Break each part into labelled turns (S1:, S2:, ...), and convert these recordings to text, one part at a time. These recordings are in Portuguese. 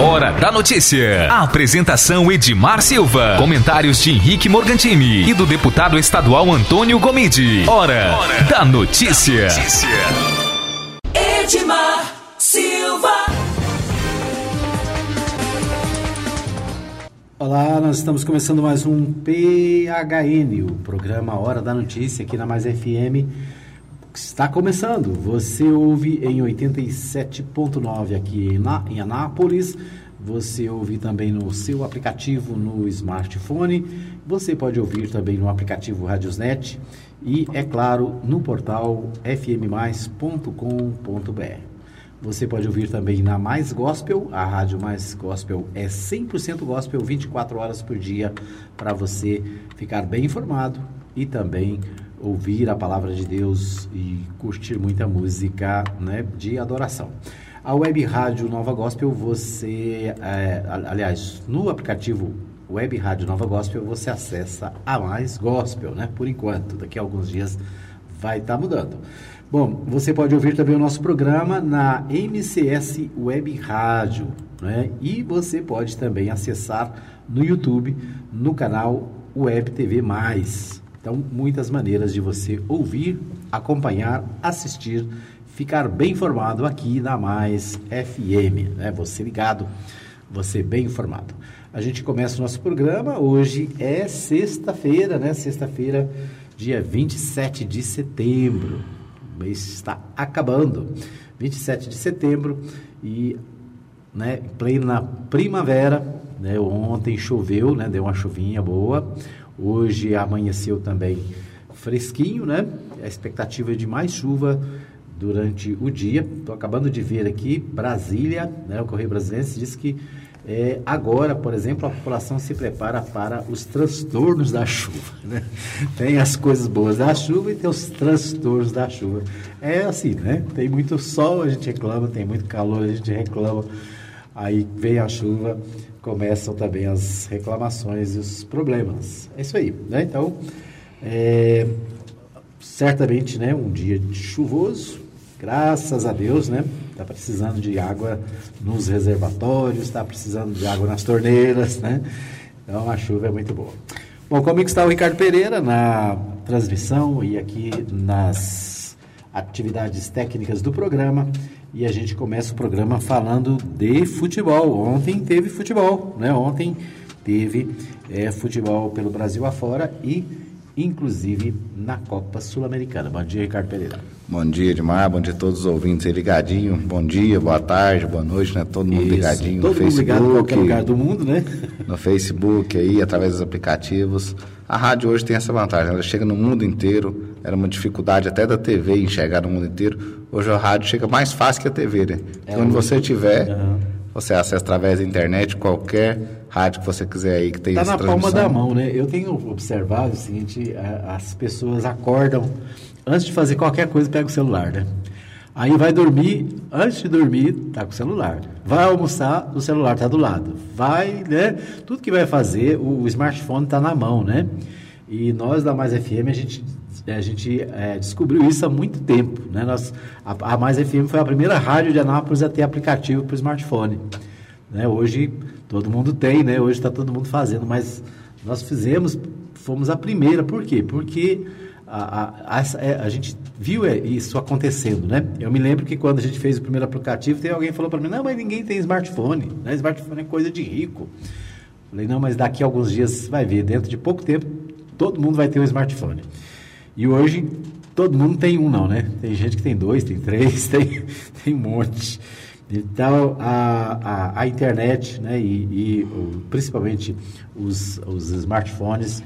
S1: Hora da notícia. A apresentação Edmar Silva. Comentários de Henrique Morgantini e do deputado estadual Antônio Gomide. Hora, Hora da notícia. notícia.
S2: Edmar Silva.
S3: Olá, nós estamos começando mais um PHN, o programa Hora da Notícia aqui na Mais FM. Está começando. Você ouve em 87.9 aqui em, Anápolis. Você ouve também no seu aplicativo no smartphone. Você pode ouvir também no aplicativo Radiosnet e, é claro, no portal fmmais.com.br. Você pode ouvir também na Mais Gospel. A Rádio Mais Gospel é 100% gospel, 24 horas por dia, para você ficar bem informado e também ouvir a palavra de Deus e curtir muita música né, de adoração. A web rádio Nova Gospel, você, é, aliás, no aplicativo Web Rádio Nova Gospel, você acessa a mais gospel, né? Por enquanto, daqui a alguns dias vai estar tá mudando. Bom, você pode ouvir também o nosso programa na MCS Web Rádio, né? E você pode também acessar no YouTube, no canal Web TV Mais. Então, muitas maneiras de você ouvir, acompanhar, assistir, ficar bem informado aqui na Mais FM, né? Você ligado, você bem informado. A gente começa o nosso programa, hoje é sexta-feira, né? Sexta-feira, dia 27 de setembro. O mês está acabando. 27 de setembro e né, plena primavera, né? Ontem choveu, né? Deu uma chuvinha boa. Hoje amanheceu também fresquinho, né? A expectativa é de mais chuva durante o dia. Estou acabando de ver aqui, Brasília, né? o Correio Brasileiro diz que é, agora, por exemplo, a população se prepara para os transtornos da chuva. Né? Tem as coisas boas da chuva e tem os transtornos da chuva. É assim, né? Tem muito sol, a gente reclama, tem muito calor, a gente reclama. Aí vem a chuva, começam também as reclamações e os problemas. É isso aí, né? Então, é, certamente, né, um dia chuvoso, graças a Deus, né? Está precisando de água nos reservatórios, está precisando de água nas torneiras, né? Então, a chuva é muito boa. Bom, comigo está o Ricardo Pereira na transmissão e aqui nas atividades técnicas do programa e a gente começa o programa falando de futebol. Ontem teve futebol, né? Ontem teve é, futebol pelo Brasil afora e inclusive na Copa Sul-Americana. Bom dia, Ricardo Pereira.
S4: Bom dia, Edmar. Bom dia a todos os ouvintes aí ligadinho. Bom dia, boa tarde, boa noite, né? Todo mundo Isso, ligadinho
S3: todo
S4: no mundo
S3: Facebook. Ligado em qualquer lugar do mundo, né?
S4: No Facebook aí, através dos aplicativos. A rádio hoje tem essa vantagem, ela chega no mundo inteiro. Era uma dificuldade até da TV enxergar no mundo inteiro. Hoje a rádio chega mais fácil que a TV, né? É Onde você estiver, uhum. você acessa através da internet qualquer rádio que você quiser aí que tenha
S3: Está na palma da mão, né? Eu tenho observado o seguinte, as pessoas acordam antes de fazer qualquer coisa, pega o celular, né? Aí vai dormir, antes de dormir, tá com o celular. Vai almoçar, o celular tá do lado. Vai, né? Tudo que vai fazer, o, o smartphone tá na mão, né? E nós da Mais FM, a gente, a gente é, descobriu isso há muito tempo, né? Nós, a, a Mais FM foi a primeira rádio de Anápolis a ter aplicativo para o smartphone. Né? Hoje todo mundo tem, né? Hoje está todo mundo fazendo, mas nós fizemos, fomos a primeira. Por quê? Porque a, a, a, é, a, gente viu é, isso acontecendo, né? Eu me lembro que quando a gente fez o primeiro aplicativo, tem alguém falou para mim, não, mas ninguém tem smartphone, né? Smartphone é coisa de rico. Falei, não, mas daqui a alguns dias vai ver, dentro de pouco tempo, todo mundo vai ter um smartphone. E hoje, todo mundo tem um não, né? Tem gente que tem dois, tem três, tem, tem um monte. Então, a, a, a internet, né, e, e principalmente os, os smartphones,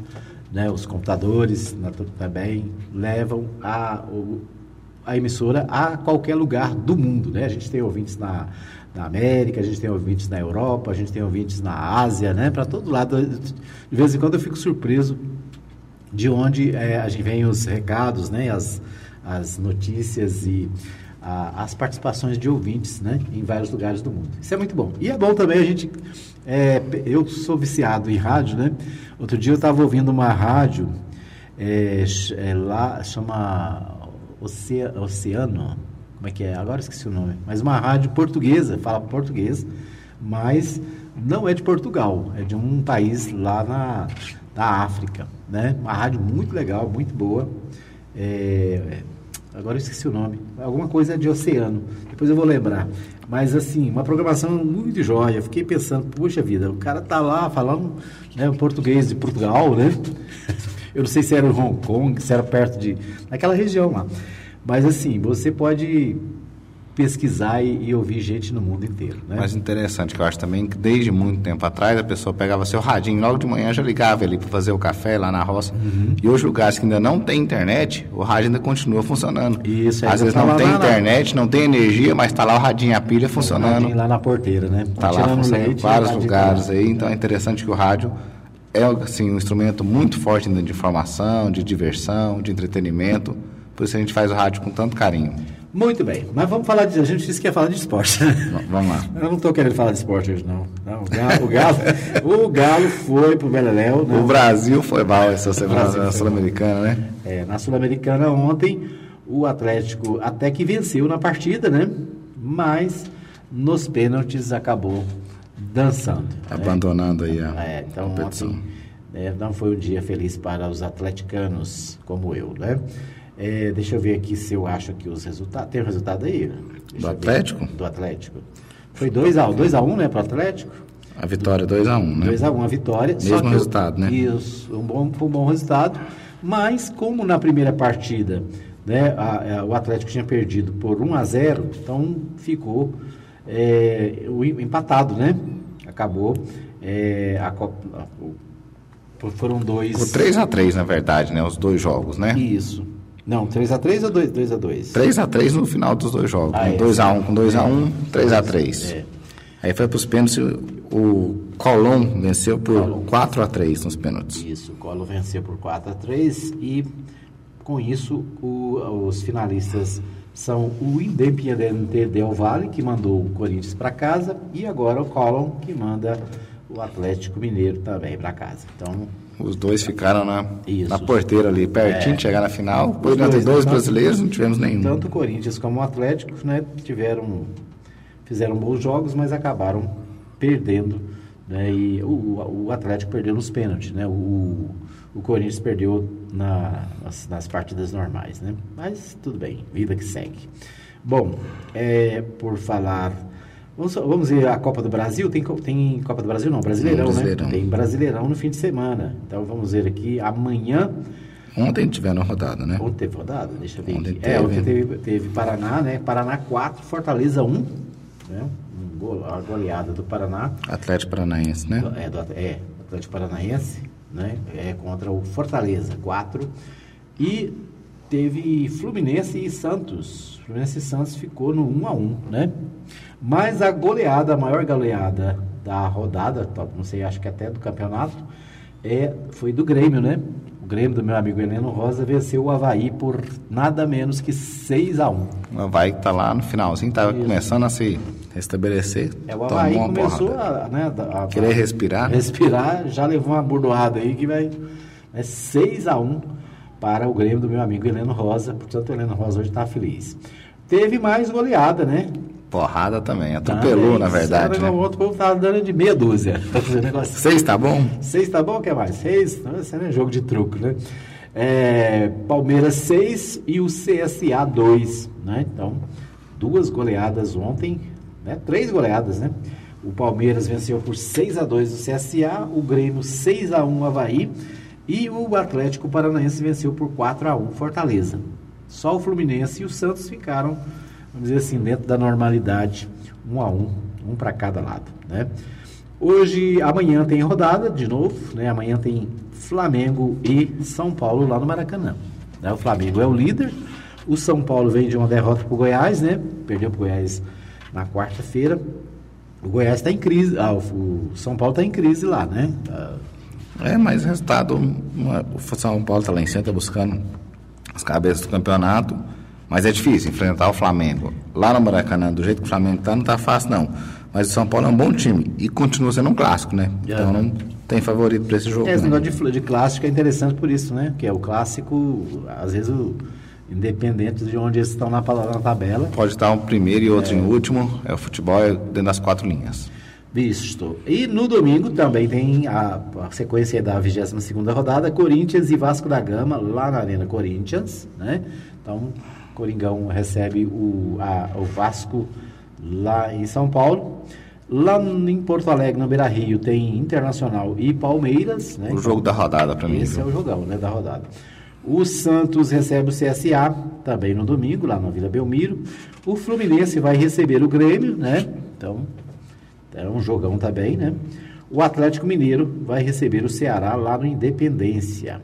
S3: né, os computadores também levam a, a emissora a qualquer lugar do mundo. Né? A gente tem ouvintes na, na América, a gente tem ouvintes na Europa, a gente tem ouvintes na Ásia, né? para todo lado. De vez em quando eu fico surpreso de onde é, a gente vem os recados, né? as, as notícias e a, as participações de ouvintes né? em vários lugares do mundo. Isso é muito bom. E é bom também a gente. É, eu sou viciado em rádio, né? Outro dia eu estava ouvindo uma rádio é, é, lá, chama Oceano, como é que é? Agora esqueci o nome. Mas uma rádio portuguesa, fala português, mas não é de Portugal, é de um país lá na, na África, né? Uma rádio muito legal, muito boa. É, agora eu esqueci o nome, alguma coisa de oceano, depois eu vou lembrar. Mas assim, uma programação muito jóia. Fiquei pensando, puxa vida, o cara tá lá falando né, português de Portugal, né? Eu não sei se era em Hong Kong, se era perto de. naquela região lá. Mas assim, você pode pesquisar e, e, ouvir gente no mundo inteiro. Né?
S4: Mas interessante que eu acho também que desde muito tempo atrás a pessoa pegava seu radinho logo de manhã já ligava ali para fazer o café lá na roça. Uhum. E hoje lugares que ainda não tem internet, o rádio ainda continua funcionando.
S3: Isso.
S4: Às vezes não tem internet, não tem energia, mas está lá o radinho a pilha funcionando.
S3: lá na porteira, né?
S4: Está lá funcionando em vários lugares aí. Então é interessante que o rádio é assim um instrumento muito forte de informação, de diversão, de entretenimento. Por isso a gente faz o rádio com tanto carinho.
S3: Muito bem, mas vamos falar de. A gente disse que ia falar de esporte.
S4: Vamos lá.
S3: Eu não estou querendo falar de esporte hoje, não. não o Galo, o Galo, o Galo foi pro Beleléu.
S4: Né? O Brasil foi mal essa semana na Sul-Americana, né?
S3: É, na Sul-Americana ontem, o Atlético até que venceu na partida, né? Mas nos pênaltis acabou dançando. Né?
S4: Abandonando né? aí a
S3: é, então,
S4: competição.
S3: Ontem, é, não foi um dia feliz para os atleticanos como eu, né? É, deixa eu ver aqui se eu acho que os resultados. Tem o resultado aí?
S4: Deixa do Atlético?
S3: Ver. Do Atlético. Foi 2x1, 2x1, né, para o Atlético?
S4: A vitória 2x1, né?
S3: 2x1, a vitória.
S4: Mesmo resultado, né?
S3: Isso, um bom, um bom resultado. Mas, como na primeira partida né, a, a, o Atlético tinha perdido por 1 a 0 então ficou é, o, empatado, né? Acabou. É, a, a, foram dois.
S4: Por 3 a 3 na verdade, né? Os dois jogos, né?
S3: Isso. Não, 3x3 ou 2x2?
S4: 3x3 no final dos dois jogos. Ah, 2x1 é, com 2x1, 3x3. É. Aí foi para os pênaltis, o Colón venceu por 4x3 nos pênaltis.
S3: Isso, o Colón venceu por 4x3 e com isso o, os finalistas são o Independiente Del Valle, que mandou o Corinthians para casa, e agora o Colón, que manda o Atlético Mineiro também para casa. Então,
S4: os dois ficaram na, na porteira ali, pertinho é, de chegar na final. Poderiam ter dois brasileiros, não tivemos nenhum.
S3: Tanto o Corinthians como o Atlético né, tiveram, fizeram bons jogos, mas acabaram perdendo. Né, e o, o Atlético perdeu nos pênaltis. Né, o, o Corinthians perdeu na, nas, nas, partidas normais. Né, mas tudo bem, vida que segue. Bom, é, por falar Vamos, vamos ver a Copa do Brasil. Tem, tem Copa do Brasil? Não, Brasileirão, Brasileirão, né? Tem Brasileirão no fim de semana. Então vamos ver aqui amanhã.
S4: Ontem tiveram rodada, né?
S3: Ontem teve rodada, deixa eu ver ontem aqui. Teve. É, ontem teve, teve Paraná, né? Paraná 4, Fortaleza 1. Né? Um a goleada do Paraná.
S4: Atlético Paranaense, né?
S3: É, do, é Atlético Paranaense, né? É contra o Fortaleza 4. E teve Fluminense e Santos. Fluminense e Santos ficou no 1 a 1 né? Mas a goleada, a maior goleada da rodada, não sei, acho que até do campeonato, é, foi do Grêmio, né? O Grêmio do meu amigo Heleno Rosa venceu o Havaí por nada menos que 6 a 1
S4: O Havaí que tá lá no finalzinho, estava começando a se restabelecer.
S3: É, o Havaí começou a, né, a, a,
S4: Querer respirar.
S3: Respirar, já levou uma bordoada aí que vai. É 6 a 1 para o Grêmio do meu amigo Heleno Rosa. Portanto, o Heleno Rosa hoje está feliz. Teve mais goleada, né?
S4: Porrada também, atropelou, também, na verdade. Né? O
S3: outro povo tava dando de meia dúzia.
S4: Seis tá bom?
S3: Seis tá bom, o que mais? Seis? Isso não é jogo de truco, né? É, Palmeiras 6 e o CSA 2, né? Então, duas goleadas ontem, né? Três goleadas, né? O Palmeiras venceu por 6 a 2 o CSA, o Grêmio 6 a 1 o Havaí e o Atlético Paranaense venceu por 4 a 1 Fortaleza. Só o Fluminense e o Santos ficaram vamos dizer assim, dentro da normalidade, um a um, um para cada lado, né? Hoje, amanhã tem rodada de novo, né? Amanhã tem Flamengo e São Paulo lá no Maracanã. Né? O Flamengo é o líder, o São Paulo vem de uma derrota para o Goiás, né? Perdeu para o Goiás na quarta-feira. O Goiás está em crise, ah, o São Paulo está em crise lá, né?
S4: É, mas resultado, o São Paulo está lá em cima, está buscando as cabeças do campeonato. Mas é difícil enfrentar o Flamengo lá no Maracanã, do jeito que o Flamengo está, não está fácil não. Mas o São Paulo é um bom time e continua sendo um clássico, né? Yeah. Então não tem favorito para esse jogo.
S3: É, esse negócio de, de clássico é interessante por isso, né? Que é o clássico, às vezes o independente de onde eles estão na, na tabela.
S4: Pode estar um primeiro e outro é. em último, é o futebol é dentro das quatro linhas.
S3: Visto. E no domingo também tem a, a sequência da 22 rodada, Corinthians e Vasco da Gama, lá na Arena Corinthians, né? Então, Coringão recebe o, a, o Vasco lá em São Paulo. Lá em Porto Alegre, no Beira Rio, tem Internacional e Palmeiras. Né?
S4: O jogo da rodada para mim.
S3: Esse viu? é o jogão né, da rodada. O Santos recebe o CSA, também no domingo, lá na Vila Belmiro. O Fluminense vai receber o Grêmio, né? Então, é um jogão também, né? O Atlético Mineiro vai receber o Ceará lá no Independência.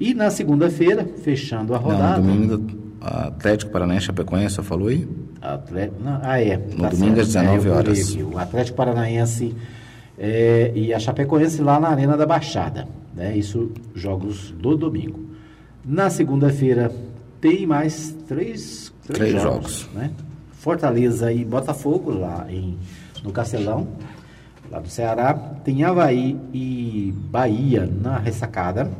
S3: E na segunda-feira, fechando a rodada.
S4: Não, no domingo, Atlético Paranaense Chapecoense, você falou aí?
S3: Atlético, não, ah, é.
S4: No tá domingo às 19 é, horas.
S3: O Atlético Paranaense é, e a Chapecoense lá na Arena da Baixada. Né? Isso, jogos do domingo. Na segunda-feira tem mais três,
S4: três, três jogos. jogos.
S3: Né? Fortaleza e Botafogo lá em, no Castelão, lá do Ceará. Tem Havaí e Bahia na ressacada.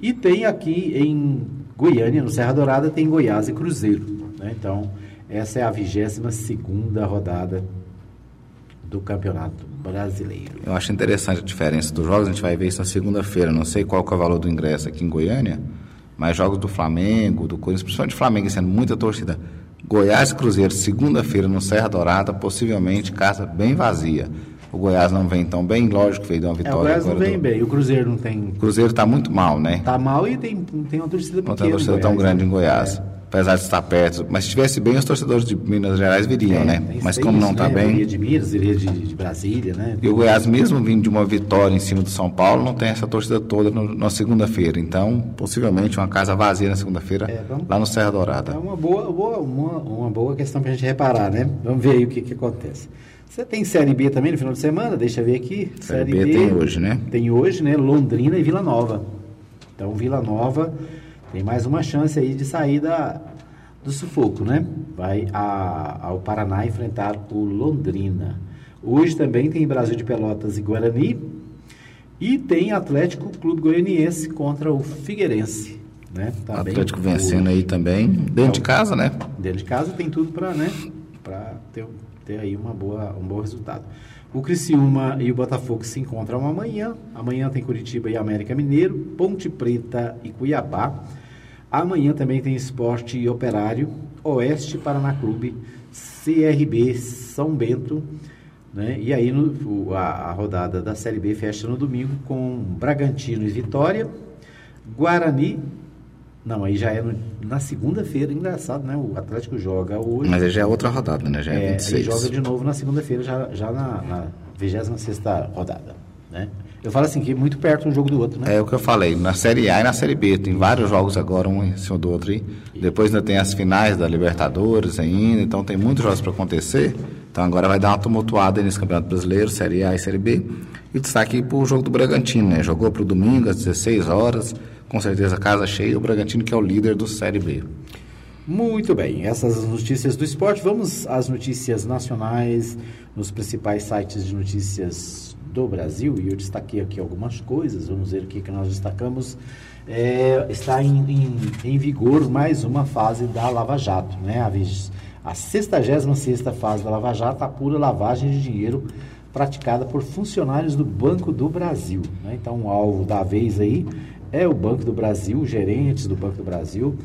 S3: E tem aqui em Goiânia, no Serra Dourada, tem Goiás e Cruzeiro. Né? Então, essa é a 22 segunda rodada do Campeonato Brasileiro.
S4: Eu acho interessante a diferença dos jogos, a gente vai ver isso na segunda-feira. Não sei qual é o valor do ingresso aqui em Goiânia, mas jogos do Flamengo, do Corinthians, principalmente Flamengo, sendo muita torcida. Goiás e Cruzeiro, segunda-feira no Serra Dourada, possivelmente casa bem vazia. O Goiás não vem tão bem, lógico que veio de uma vitória. É, o
S3: Goiás não vem do... bem, o Cruzeiro não tem.
S4: O Cruzeiro está muito mal, né?
S3: Está mal e tem, tem uma torcida pequena. Não tem
S4: uma torcida tão grande né? em Goiás. É. Apesar de estar perto. Mas se estivesse bem, os torcedores de Minas Gerais viriam, é, né? Mas como isso, não está né? bem.
S3: Iria de Minas, iria de, de, Brasília, né?
S4: E o Goiás, mesmo vindo de uma vitória em cima do São Paulo, não tem essa torcida toda no, na segunda-feira. Então, possivelmente, uma casa vazia na segunda-feira, é, lá no Serra Dourada.
S3: É uma boa, boa, uma, uma boa questão para a gente reparar, né? Vamos ver aí o que, que acontece. Você tem Série B também no final de semana? Deixa eu ver aqui.
S4: Série, série B, B, tem hoje, né?
S3: Tem hoje, né? Londrina e Vila Nova. Então, Vila Nova tem mais uma chance aí de sair da, do sufoco, né? Vai a, ao Paraná enfrentar o Londrina. Hoje também tem Brasil de Pelotas e Guarani. E tem Atlético Clube Goianiense contra o Figueirense. Né?
S4: Tá Atlético vencendo hoje. aí também, dentro então, de casa, né?
S3: Dentro de casa tem tudo para né? ter ter aí uma boa, um bom resultado. O Criciúma e o Botafogo se encontram amanhã. Amanhã tem Curitiba e América Mineiro, Ponte Preta e Cuiabá. Amanhã também tem Esporte e Operário, Oeste Paraná Clube, CRB São Bento. Né? E aí no, a, a rodada da Série B fecha no domingo com Bragantino e Vitória, Guarani não, aí já é no, na segunda-feira, engraçado, né? O Atlético joga hoje.
S4: Mas aí já é outra rodada, né? Já é, é 26.
S3: Ele joga de novo na segunda-feira, já, já na, na 26 rodada, né? Eu falo assim, que é muito perto um jogo do outro, né?
S4: É o que eu falei, na Série A e na Série B. Tem vários jogos agora, um em cima do outro. E depois ainda tem as finais da Libertadores ainda, então tem muitos jogos para acontecer. Então agora vai dar uma tumultuada nesse Campeonato Brasileiro, Série A e Série B. E destaque para o jogo do Bragantino, né? Jogou para o domingo às 16 horas com certeza casa cheia, o Bragantino que é o líder do Série B.
S3: Muito bem, essas notícias do esporte. Vamos às notícias nacionais nos principais sites de notícias do Brasil. E eu destaquei aqui algumas coisas, vamos ver o que, nós destacamos. É, está em, em, em, vigor mais uma fase da Lava Jato, né? A, a 66 fase da Lava Jato apura lavagem de dinheiro praticada por funcionários do Banco do Brasil. Né? Então, o alvo da vez aí é o Banco do Brasil, gerentes do Banco do Brasil,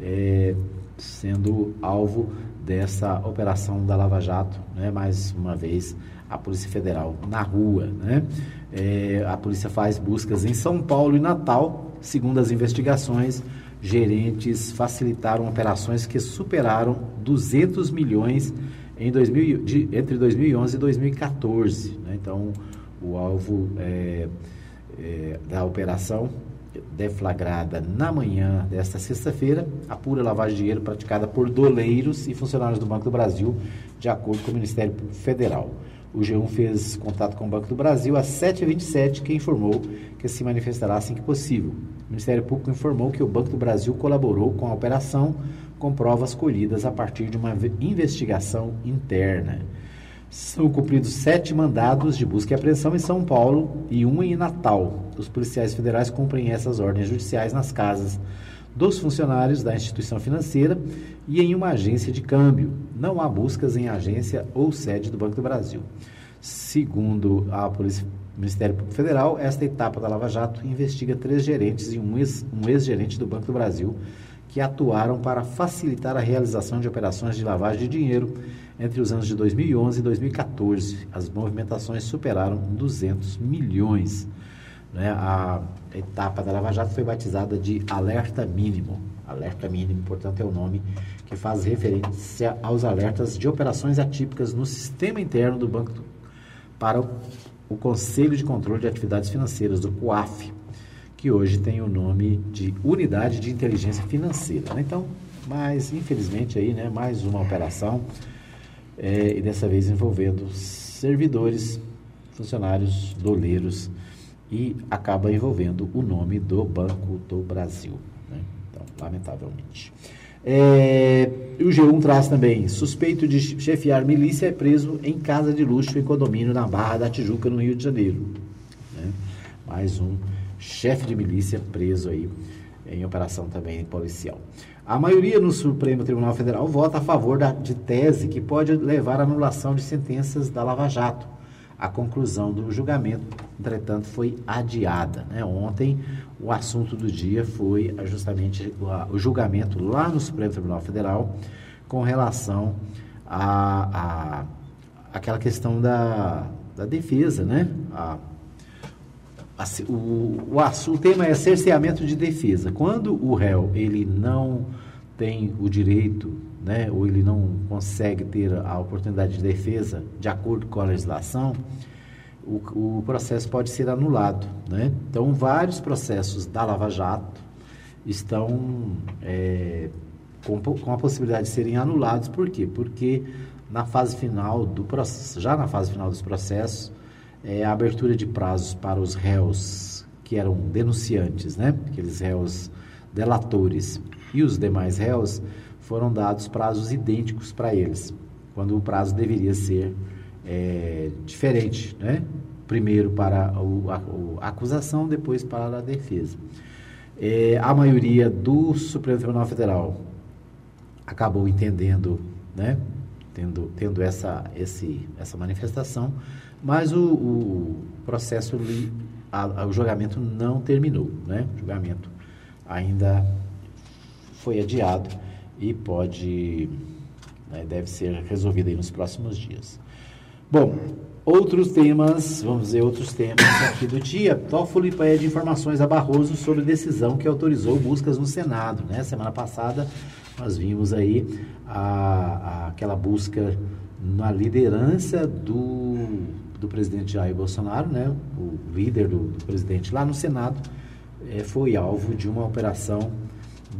S3: é, sendo alvo dessa operação da Lava Jato, né? mais uma vez a Polícia Federal na rua. Né? É, a polícia faz buscas em São Paulo e Natal, segundo as investigações, gerentes facilitaram operações que superaram 200 milhões em 2000, de, entre 2011 e 2014. Né? Então, o alvo é, é, da operação deflagrada na manhã desta sexta-feira, a pura lavagem de dinheiro praticada por doleiros e funcionários do Banco do Brasil, de acordo com o Ministério Federal. O G1 fez contato com o Banco do Brasil às 7h27, que informou que se manifestará assim que possível. O Ministério Público informou que o Banco do Brasil colaborou com a operação com provas colhidas a partir de uma investigação interna. São cumpridos sete mandados de busca e apreensão em São Paulo e um em Natal. Os policiais federais cumprem essas ordens judiciais nas casas dos funcionários da instituição financeira e em uma agência de câmbio. Não há buscas em agência ou sede do Banco do Brasil. Segundo a Polícia Ministério Público Federal, esta etapa da Lava Jato investiga três gerentes e um ex-gerente um ex do Banco do Brasil que atuaram para facilitar a realização de operações de lavagem de dinheiro entre os anos de 2011 e 2014. As movimentações superaram 200 milhões. Né? A etapa da Lava Jato foi batizada de alerta mínimo. Alerta mínimo, portanto, é o nome que faz referência aos alertas de operações atípicas no sistema interno do Banco para o, Conselho de Controle de Atividades Financeiras, do COAF, que hoje tem o nome de Unidade de Inteligência Financeira. Né? Então, mas infelizmente aí, né, mais uma operação é, e dessa vez envolvendo servidores, funcionários, doleiros e acaba envolvendo o nome do Banco do Brasil. Né? Então, lamentavelmente. É, o G1 traz também: suspeito de chefiar milícia é preso em casa de luxo em condomínio na Barra da Tijuca, no Rio de Janeiro. Né? Mais um chefe de milícia preso aí em operação também policial. A maioria no Supremo Tribunal Federal vota a favor da, de tese que pode levar à anulação de sentenças da Lava Jato. A conclusão do julgamento, entretanto, foi adiada. Né? Ontem, o assunto do dia foi justamente o julgamento lá no Supremo Tribunal Federal com relação a, a aquela questão da, da defesa, né? A, o, o, o, tema é cerceamento de defesa. Quando o réu ele não tem o direito, né, ou ele não consegue ter a oportunidade de defesa de acordo com a legislação, o, o processo pode ser anulado. Né? Então, vários processos da Lava Jato estão é, com, com a possibilidade de serem anulados. Por quê? Porque na fase final do processo, já na fase final dos processos, é, a abertura de prazos para os réus que eram denunciantes, né? aqueles réus delatores, e os demais réus foram dados prazos idênticos para eles, quando o prazo deveria ser é, diferente, né? Primeiro para o, a, a, acusação, depois para a defesa. É, a maioria do Supremo Tribunal Federal acabou entendendo, né? tendo, tendo essa, esse, essa manifestação, mas o, o processo, a, o julgamento não terminou, né? O julgamento ainda foi adiado e pode, né, deve ser resolvido nos próximos dias. Bom, outros temas, vamos ver outros temas aqui do dia. Toffoli pede informações a Barroso sobre decisão que autorizou buscas no Senado, né? Semana passada nós vimos aí a, a, aquela busca na liderança do do presidente Jair Bolsonaro, né, o líder do, do presidente lá no Senado, é, foi alvo de uma operação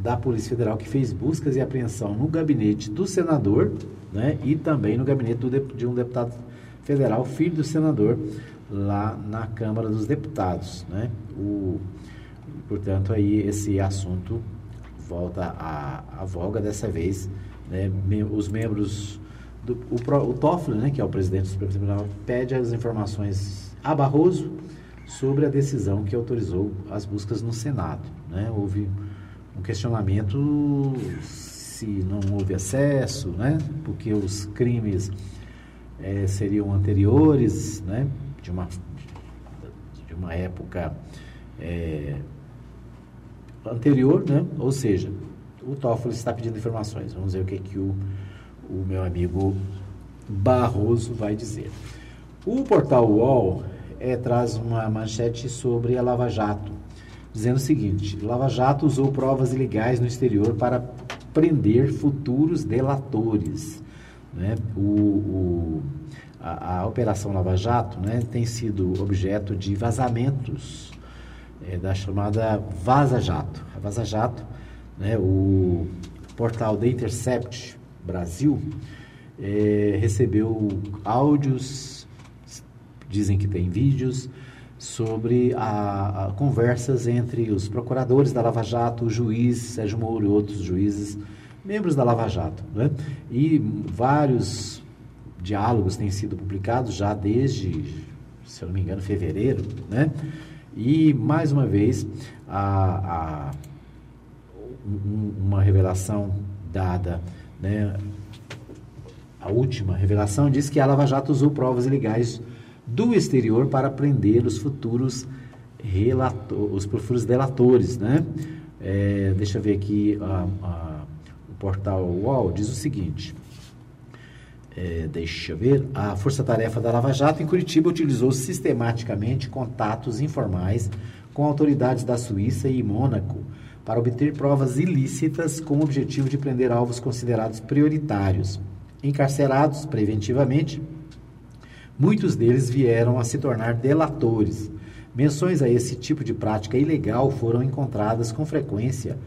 S3: da Polícia Federal que fez buscas e apreensão no gabinete do senador né, e também no gabinete do, de um deputado federal, filho do senador, lá na Câmara dos Deputados. Né? O, portanto, aí esse assunto volta à, à voga dessa vez. Né? Os membros do, o, o Toffoli, né, que é o presidente do Supremo Tribunal, pede as informações a Barroso sobre a decisão que autorizou as buscas no Senado. Né? Houve um questionamento se não houve acesso, né? porque os crimes é, seriam anteriores, né? de, uma, de uma época é, anterior, né? ou seja, o Toffoli está pedindo informações. Vamos ver o que, que o o meu amigo Barroso vai dizer. O portal UOL é, traz uma manchete sobre a Lava Jato, dizendo o seguinte: Lava Jato usou provas ilegais no exterior para prender futuros delatores. Né? O, o a, a, Operação Lava Jato né, tem sido objeto de vazamentos é, da chamada Vaza Jato. A Vaza Jato, né, o portal The Intercept Brasil, é, recebeu áudios, dizem que tem vídeos, sobre a, a, conversas entre os procuradores da Lava Jato, o juiz Sérgio Moro e outros juízes, membros da Lava Jato. Né? E vários diálogos têm sido publicados já desde, se eu não me engano, fevereiro. Né? E, mais uma vez, a, a um, uma revelação dada né, a última revelação diz que a Lava Jato usou provas ilegais do exterior para prender os futuros relator, os futuros delatores, né? É, deixa eu ver aqui a, a, portal UOL diz o seguinte. É, deixa eu ver. A Força Tarefa da Lava Jato em Curitiba utilizou sistematicamente contatos informais com autoridades da Suíça e Mônaco para obter provas ilícitas com o objetivo de prender alvos considerados prioritários. Encarcerados preventivamente, muitos deles vieram a se tornar delatores. Menções a esse tipo de prática ilegal foram encontradas com frequência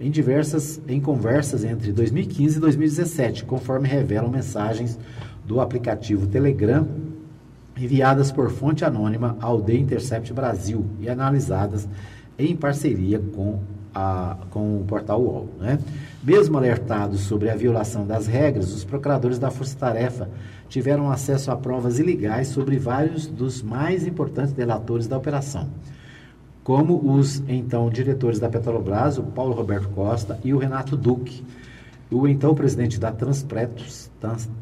S3: em diversas em conversas entre 2015 e 2017, conforme revelam mensagens do aplicativo Telegram enviadas por fonte anônima ao The Intercept Brasil e analisadas em parceria com, a, com o portal UOL. Né? Mesmo alertados sobre a violação das regras, os procuradores da Força Tarefa tiveram acesso a provas ilegais sobre vários dos mais importantes delatores da operação, como os então diretores da Petrobras, o Paulo Roberto Costa e o Renato Duque, o então presidente da Transpetro,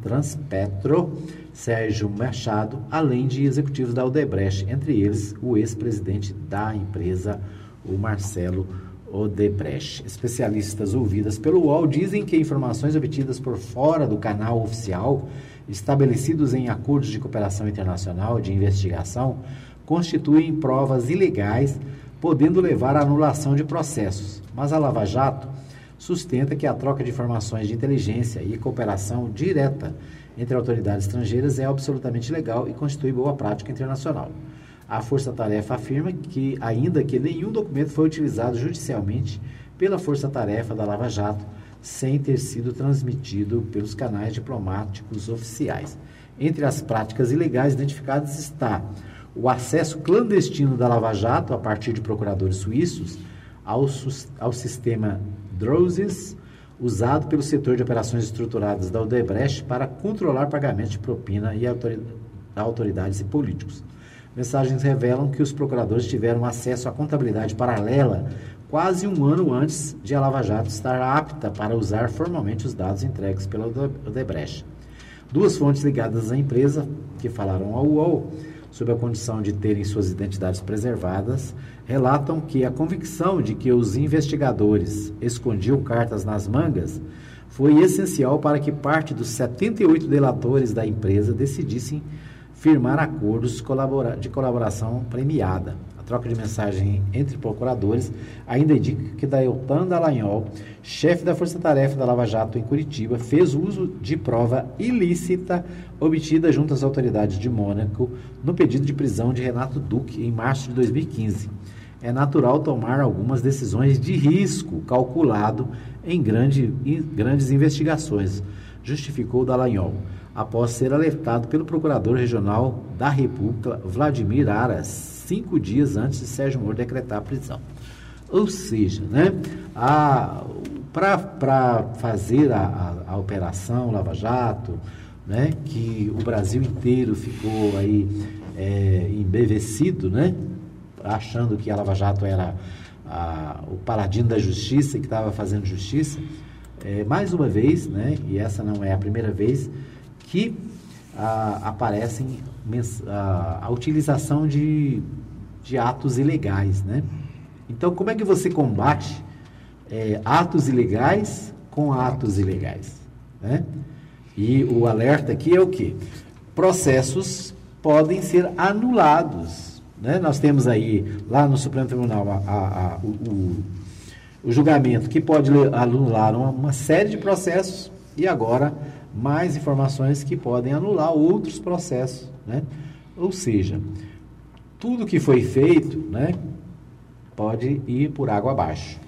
S3: Transpetro Sérgio Machado, além de executivos da Odebrecht, entre eles o ex-presidente da empresa, o Marcelo Odebrecht. Especialistas ouvidas pelo UOL dizem que informações obtidas por fora do canal oficial, estabelecidos em acordos de cooperação internacional de investigação, constituem provas ilegais, podendo levar à anulação de processos. Mas a Lava Jato sustenta que a troca de informações de inteligência e cooperação direta entre autoridades estrangeiras é absolutamente legal e constitui boa prática internacional. A Força Tarefa afirma que, ainda que nenhum documento foi utilizado judicialmente pela Força Tarefa da Lava Jato, sem ter sido transmitido pelos canais diplomáticos oficiais. Entre as práticas ilegais identificadas está o acesso clandestino da Lava Jato, a partir de procuradores suíços, ao, ao sistema DROSES, usado pelo setor de operações estruturadas da Odebrecht para controlar pagamentos de propina e autoridades e políticos. Mensagens revelam que os procuradores tiveram acesso à contabilidade paralela quase um ano antes de a Lava Jato estar apta para usar formalmente os dados entregues pela Odebrecht. Duas fontes ligadas à empresa, que falaram ao UOL, sob a condição de terem suas identidades preservadas, relatam que a convicção de que os investigadores escondiam cartas nas mangas foi essencial para que parte dos 78 delatores da empresa decidissem firmar acordos de colaboração premiada troca de mensagem entre procuradores, ainda indica que Dailton Dallagnol, chefe da Força Tarefa da Lava Jato em Curitiba, fez uso de prova ilícita obtida junto às autoridades de Mônaco no pedido de prisão de Renato Duque em março de 2015. É natural tomar algumas decisões de risco calculado em grande, em grandes investigações, justificou Dallagnol após ser alertado pelo procurador regional da República, Vladimir Aras, cinco dias antes de Sérgio Moro decretar a prisão. Ou seja, né, para fazer a, a, a, operação Lava Jato, né, que o Brasil inteiro ficou aí é, embevecido, né, achando que a Lava Jato era a, o paladino da justiça, que estava fazendo justiça, é, mais uma vez, né, e essa não é a primeira vez, que ah, aparecem a, a utilização de, de atos ilegais, né? Então, como é que você combate é, atos ilegais com atos ilegais, né? E o alerta aqui é o que? Processos podem ser anulados, né? Nós temos aí, lá no Supremo Tribunal, a, a, a, o, o, o, julgamento que pode anular uma, uma série de processos e agora mais informações que podem anular outros processos, né? Ou seja, tudo que foi feito, né, pode ir por água abaixo,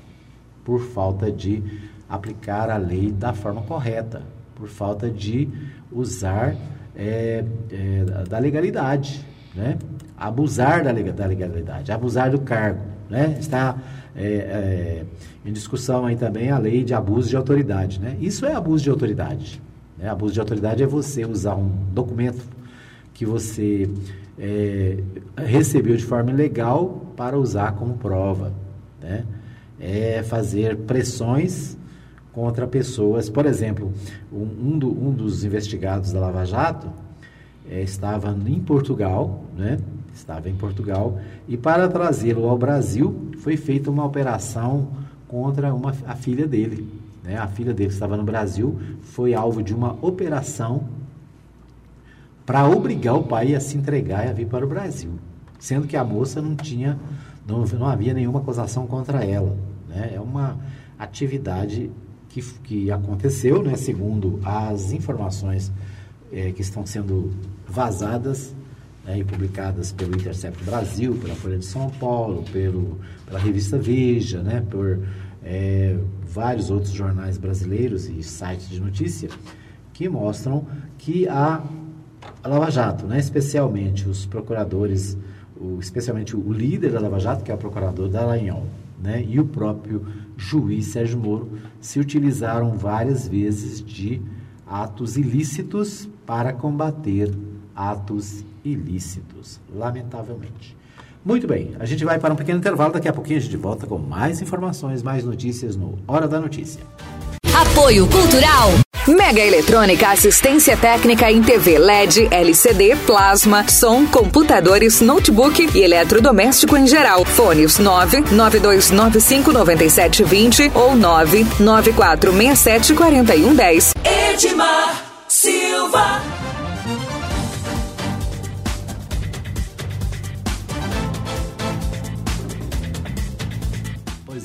S3: por falta de aplicar a lei da forma correta, por falta de usar é, é, da legalidade, né? abusar da, da legalidade, abusar do cargo. Né? Está é, em discussão aí também a lei de abuso de autoridade. Né? Isso é abuso de autoridade. Né? Abuso de autoridade é você usar um documento que você é, recebeu de forma ilegal para usar como prova. Né? É fazer pressões contra pessoas. Por exemplo, um, um, do, um dos investigados da Lava Jato é, estava em Portugal, né? Estava em Portugal e para trazê-lo ao Brasil foi feita uma operação contra uma, a filha dele. Né? A filha dele que estava no Brasil foi alvo de uma operação para obrigar o pai a se entregar e a vir para o Brasil, sendo que a moça não tinha, não, não havia nenhuma acusação contra ela. Né? É uma atividade que, que aconteceu, né? segundo as informações é, que estão sendo vazadas né, e publicadas pelo Intercept Brasil, pela Folha de São Paulo, pelo, pela revista Veja, né, por é, vários outros jornais brasileiros e sites de notícia, que mostram que a, Lava Jato, né, especialmente os procuradores, o, especialmente o líder da Lava Jato, que é o procurador Dallagnol, né, e o próprio juiz Sérgio Moro, se utilizaram várias vezes de atos ilícitos para combater atos ilícitos, lamentavelmente. Muito bem, a gente vai para um pequeno intervalo, daqui a pouquinho a gente volta com mais informações, mais notícias no Hora da Notícia.
S2: Apoio Cultural. Mega Eletrônica Assistência Técnica em TV LED, LCD, plasma, som, computadores, notebook e eletrodoméstico em geral. Fones 992959720 ou 994674110.
S5: Edmar Silva.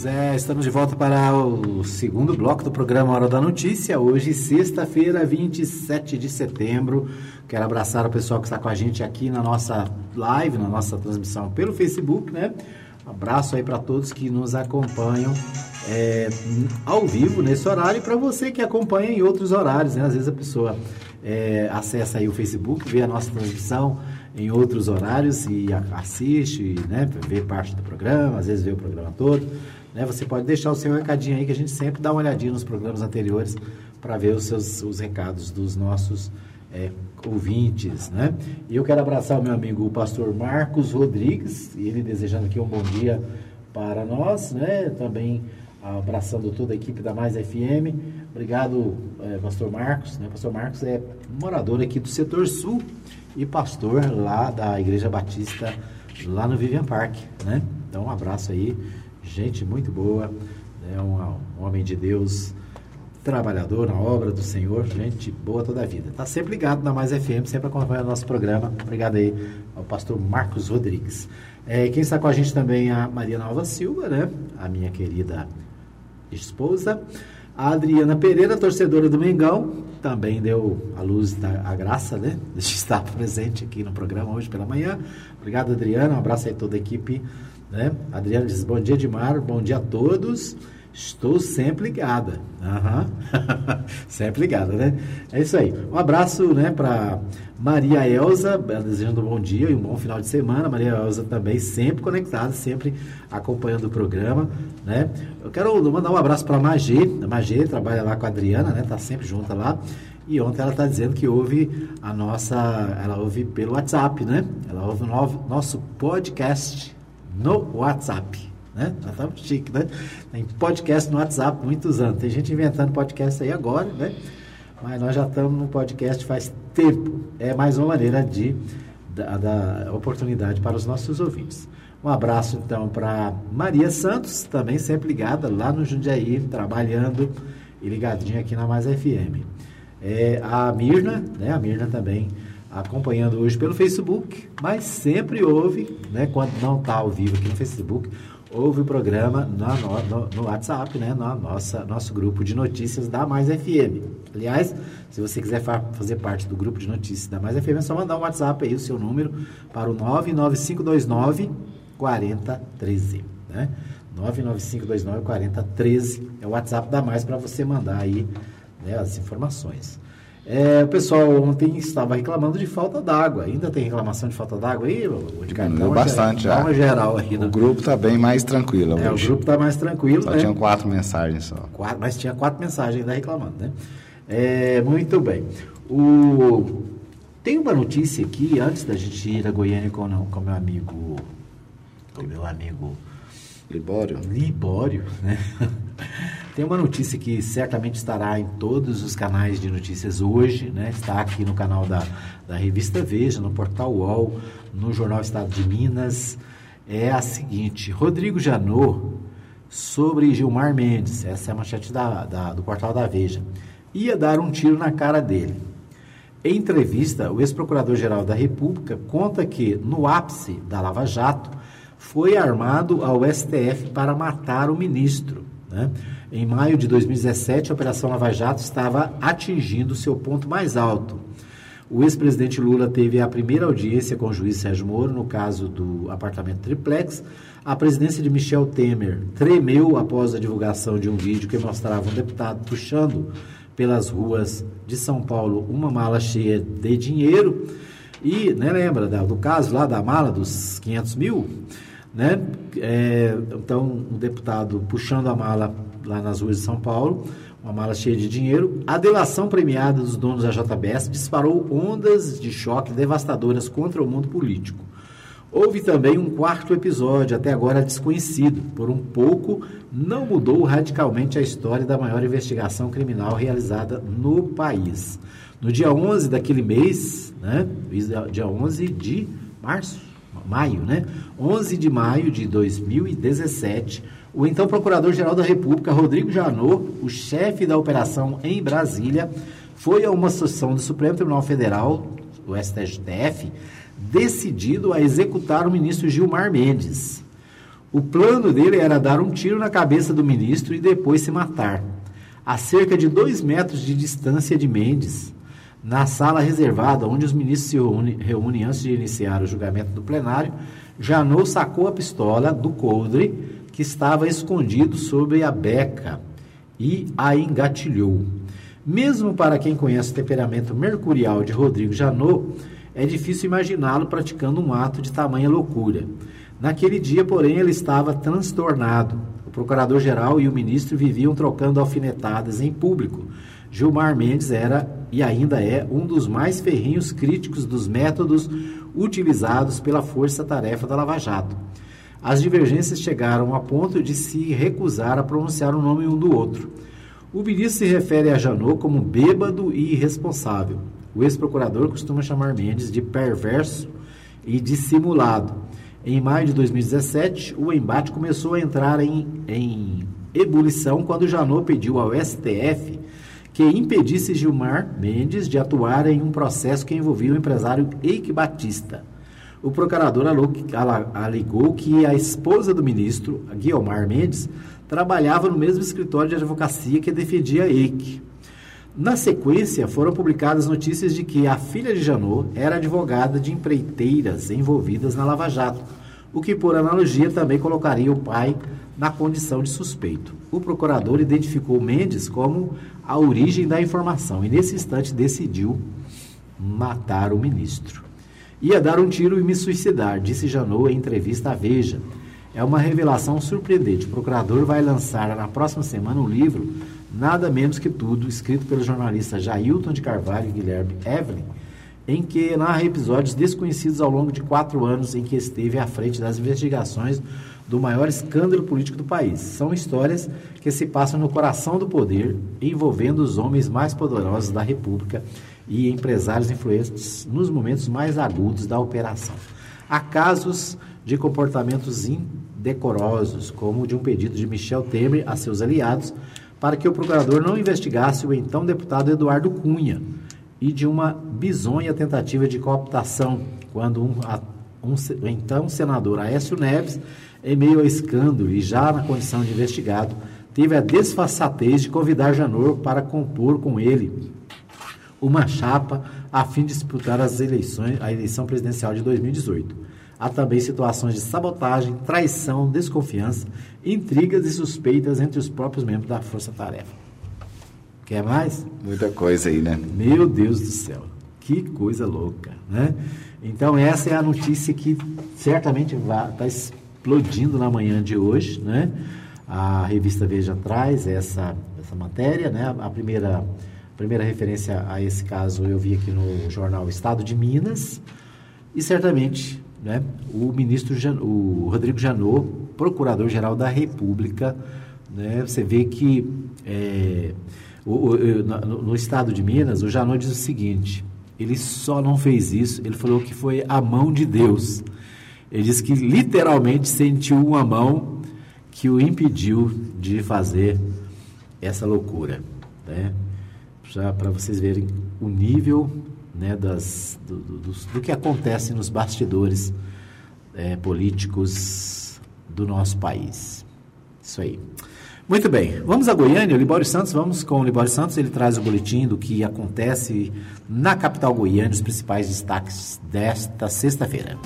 S3: É, estamos de volta para o segundo bloco do programa Hora da Notícia. Hoje, sexta-feira, 27 de setembro. Quero abraçar o pessoal que está com a gente aqui na nossa live, na nossa transmissão pelo Facebook, né? Um abraço aí para todos que nos acompanham é, ao vivo nesse horário e para você que acompanha em outros horários, né? Às vezes a pessoa é, acessa aí o Facebook, vê a nossa transmissão em outros horários e assiste, né? Vê parte do programa, às vezes vê o programa todo. Né? Você pode deixar o seu recadinho aí, que a gente sempre dá uma olhadinha nos programas anteriores para ver os seus os recados dos nossos é, ouvintes. Né? E eu quero abraçar o meu amigo o pastor Marcos Rodrigues, e ele desejando aqui um bom dia para nós, né? também abraçando toda a equipe da Mais FM. Obrigado, é, pastor Marcos. Né? Pastor Marcos é morador aqui do setor sul e pastor lá da Igreja Batista, lá no Vivian Park. Né? Então, um abraço aí gente muito boa, né? um, um homem de Deus, trabalhador na obra do Senhor, gente boa toda a vida. Está sempre ligado na Mais FM, sempre acompanhando o nosso programa. Obrigado aí ao pastor Marcos Rodrigues. É, quem está com a gente também é a Maria Nova Silva, né? A minha querida esposa. A Adriana Pereira, torcedora do Mengão, também deu a luz da a graça, né? De estar presente aqui no programa hoje pela manhã. Obrigado, Adriana. Um abraço aí toda a equipe né? Adriana diz: Bom dia, Edmar. Bom dia a todos. Estou sempre ligada. Uhum. sempre ligada, né? É isso aí. Um abraço né, para Maria Elza, desejando um bom dia e um bom final de semana. Maria Elza também sempre conectada, sempre acompanhando o programa. Né? Eu quero mandar um abraço para a Magê. A Magê trabalha lá com a Adriana, né? Tá sempre junta lá. E ontem ela está dizendo que ouve a nossa. Ela ouve pelo WhatsApp, né? Ela ouve o nosso podcast no WhatsApp. Né? Nós estamos chique, né? Tem podcast no WhatsApp muitos anos. Tem gente inventando podcast aí agora, né? Mas nós já estamos no podcast faz tempo. É mais uma maneira de dar da oportunidade para os nossos ouvintes. Um abraço então para Maria Santos, também sempre ligada lá no Jundiaí, trabalhando e ligadinha aqui na Mais FM. É, a Mirna, né? A Mirna também acompanhando hoje pelo Facebook, mas sempre ouve, né, quando não está ao vivo aqui no Facebook, ouve o programa no, no, no, WhatsApp, né, no nossa, nosso grupo de notícias da Mais FM. Aliás, se você quiser fazer parte do grupo de notícias da Mais FM, é só mandar um WhatsApp aí, o seu número, para o 99529 4013, né? 99529 4013 é o WhatsApp da Mais para você mandar aí né, as informações. É, o pessoal ontem estava reclamando de falta d'água. Ainda tem reclamação de falta d'água aí, de
S4: Deu bastante já.
S3: Uma geral aí.
S4: O grupo está bem mais tranquilo
S3: é,
S4: hoje.
S3: O grupo está mais tranquilo,
S4: só
S3: né?
S4: tinham quatro mensagens só.
S3: Quatro, mas tinha quatro mensagens ainda reclamando, né? É, muito bem. O... Tem uma notícia aqui, antes da gente ir a Goiânia com o meu amigo... Com meu amigo...
S4: Libório.
S3: Libório, né? Tem uma notícia que certamente estará em todos os canais de notícias hoje, né? Está aqui no canal da, da revista Veja, no portal UOL, no Jornal Estado de Minas. É a seguinte: Rodrigo Janot sobre Gilmar Mendes, essa é a manchete da, da, do portal da Veja, ia dar um tiro na cara dele. Em entrevista, o ex-procurador-geral da República conta que, no ápice da Lava Jato, foi armado ao STF para matar o ministro. Né? Em maio de 2017, a Operação Lava Jato estava atingindo seu ponto mais alto. O ex-presidente Lula teve a primeira audiência com o juiz Sérgio Moro no caso do apartamento triplex. A presidência de Michel Temer tremeu após a divulgação de um vídeo que mostrava um deputado puxando pelas ruas de São Paulo uma mala cheia de dinheiro. E, né, lembra do caso lá da mala dos 500 mil? Né? É, então, um deputado puxando a mala lá nas ruas de São Paulo, uma mala cheia de dinheiro. A delação premiada dos donos da JBS disparou ondas de choque devastadoras contra o mundo político. Houve também um quarto episódio, até agora desconhecido. Por um pouco, não mudou radicalmente a história da maior investigação criminal realizada no país. No dia 11 daquele mês, né, dia 11 de março, maio, né? 11 de maio de 2017, o então Procurador-Geral da República, Rodrigo Janot, o chefe da operação em Brasília, foi a uma sessão do Supremo Tribunal Federal, o STF, decidido a executar o ministro Gilmar Mendes. O plano dele era dar um tiro na cabeça do ministro e depois se matar. A cerca de dois metros de distância de Mendes, na sala reservada onde os ministros se reúnem, antes de iniciar o julgamento do plenário, Janot sacou a pistola do coldre que estava escondido sob a beca e a engatilhou. Mesmo para quem conhece o temperamento mercurial de Rodrigo Janot, é difícil imaginá-lo praticando um ato de tamanha loucura. Naquele dia, porém, ele estava transtornado. O procurador-geral e o ministro viviam trocando alfinetadas em público. Gilmar Mendes era e ainda é um dos mais ferrinhos críticos dos métodos utilizados pela força-tarefa da Lava Jato. As divergências chegaram a ponto de se recusar a pronunciar o nome um do outro. O ministro se refere a Janot como bêbado e irresponsável. O ex-procurador costuma chamar Mendes de perverso e dissimulado. Em maio de 2017, o embate começou a entrar em, em ebulição quando Janot pediu ao STF que impedisse Gilmar Mendes de atuar em um processo que envolvia o empresário Eike Batista. O procurador alegou que a esposa do ministro, Guilmar Mendes, trabalhava no mesmo escritório de advocacia que defendia Eike. Na sequência, foram publicadas notícias de que a filha de Janot era advogada de empreiteiras envolvidas na Lava Jato, o que, por analogia, também colocaria o pai na condição de suspeito. O procurador identificou Mendes como a origem da informação e, nesse instante, decidiu matar o ministro. Ia dar um tiro e me suicidar, disse Janot em entrevista à Veja. É uma revelação surpreendente. O procurador vai lançar na próxima semana um livro Nada Menos Que Tudo, escrito pelo jornalista Jailton de Carvalho e Guilherme Evelyn, em que narra episódios desconhecidos ao longo de quatro anos em que esteve à frente das investigações do maior escândalo político do país. São histórias que se passam no coração do poder, envolvendo os homens mais poderosos da República e empresários influentes nos momentos mais agudos da operação. Há casos de comportamentos indecorosos, como o de um pedido de Michel Temer a seus aliados para que o procurador não investigasse o então deputado Eduardo Cunha e de uma bizonha tentativa de cooptação, quando um, um, então senador Aécio Neves, em meio ao escândalo e já na condição de investigado, teve a desfaçatez de convidar Janor para compor com ele uma chapa a fim de disputar as eleições, a eleição presidencial de 2018. Há também situações de sabotagem, traição, desconfiança, intrigas e suspeitas entre os próprios membros da Força Tarefa. Quer mais?
S4: Muita coisa aí, né?
S3: Meu Deus do céu, que coisa louca, né? Então essa é a notícia que certamente está explodindo na manhã de hoje, né? A revista Veja traz essa, essa matéria, né? A primeira, a primeira referência a esse caso eu vi aqui no jornal Estado de Minas e certamente né, o ministro Jan, o Rodrigo Janot, procurador-geral da República, né, você vê que é, o, o, no, no, estado de Minas, o Janot diz o seguinte: ele só não fez isso, ele falou que foi a mão de Deus. Ele disse que literalmente sentiu uma mão que o impediu de fazer essa loucura. Né? Para vocês verem o nível né, das, do, do, do, que acontece nos bastidores é, políticos do nosso país. Isso aí. Muito bem, vamos a Goiânia, o Libório Santos, vamos com o Libório Santos, ele traz o boletim do que acontece na capital goiana, os principais destaques desta sexta-feira.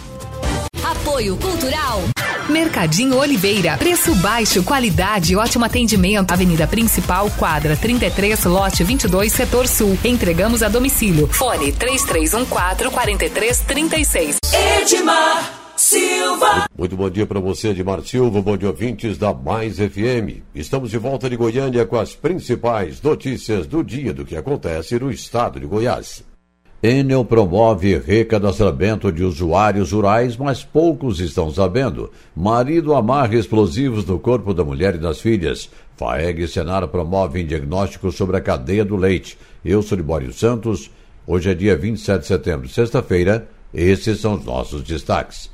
S2: Apoio Cultural. Mercadinho Oliveira. Preço baixo, qualidade e ótimo atendimento. Avenida Principal, quadra 33, lote 22, setor sul. Entregamos a domicílio. Fone 3314 4336.
S5: Edmar. Silva.
S6: Muito bom dia para você, Edmar Silva. Bom dia, ouvintes da Mais FM. Estamos de volta de Goiânia com as principais notícias do dia do que acontece no estado de Goiás. Enel promove recadastramento de usuários rurais, mas poucos estão sabendo. Marido amarra explosivos no corpo da mulher e das filhas. FAEG e Senar promovem diagnóstico sobre a cadeia do leite. Eu sou Libório Santos. Hoje é dia 27 de setembro, sexta-feira. Esses são os nossos destaques.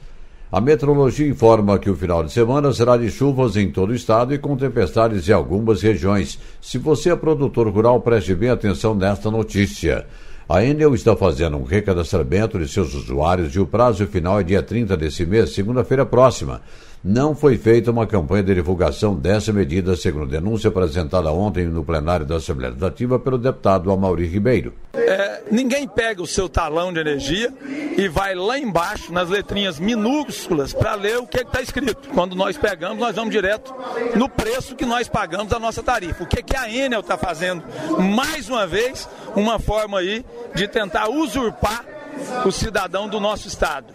S6: A meteorologia informa que o final de semana será de chuvas em todo o estado e com tempestades em algumas regiões. Se você é produtor rural, preste bem atenção nesta notícia. A Enel está fazendo um recadastramento de seus usuários e o prazo final é dia 30 desse mês, segunda-feira próxima não foi feita uma campanha de divulgação dessa medida, segundo denúncia apresentada ontem no plenário da Assembleia Legislativa pelo deputado Amaury Ribeiro.
S7: É, ninguém pega o seu talão de energia e vai lá embaixo, nas letrinhas minúsculas, para ler o que está escrito. Quando nós pegamos, nós vamos direto no preço que nós pagamos da nossa tarifa. O que, que a Enel está fazendo? Mais uma vez, uma forma aí de tentar usurpar o cidadão do nosso estado.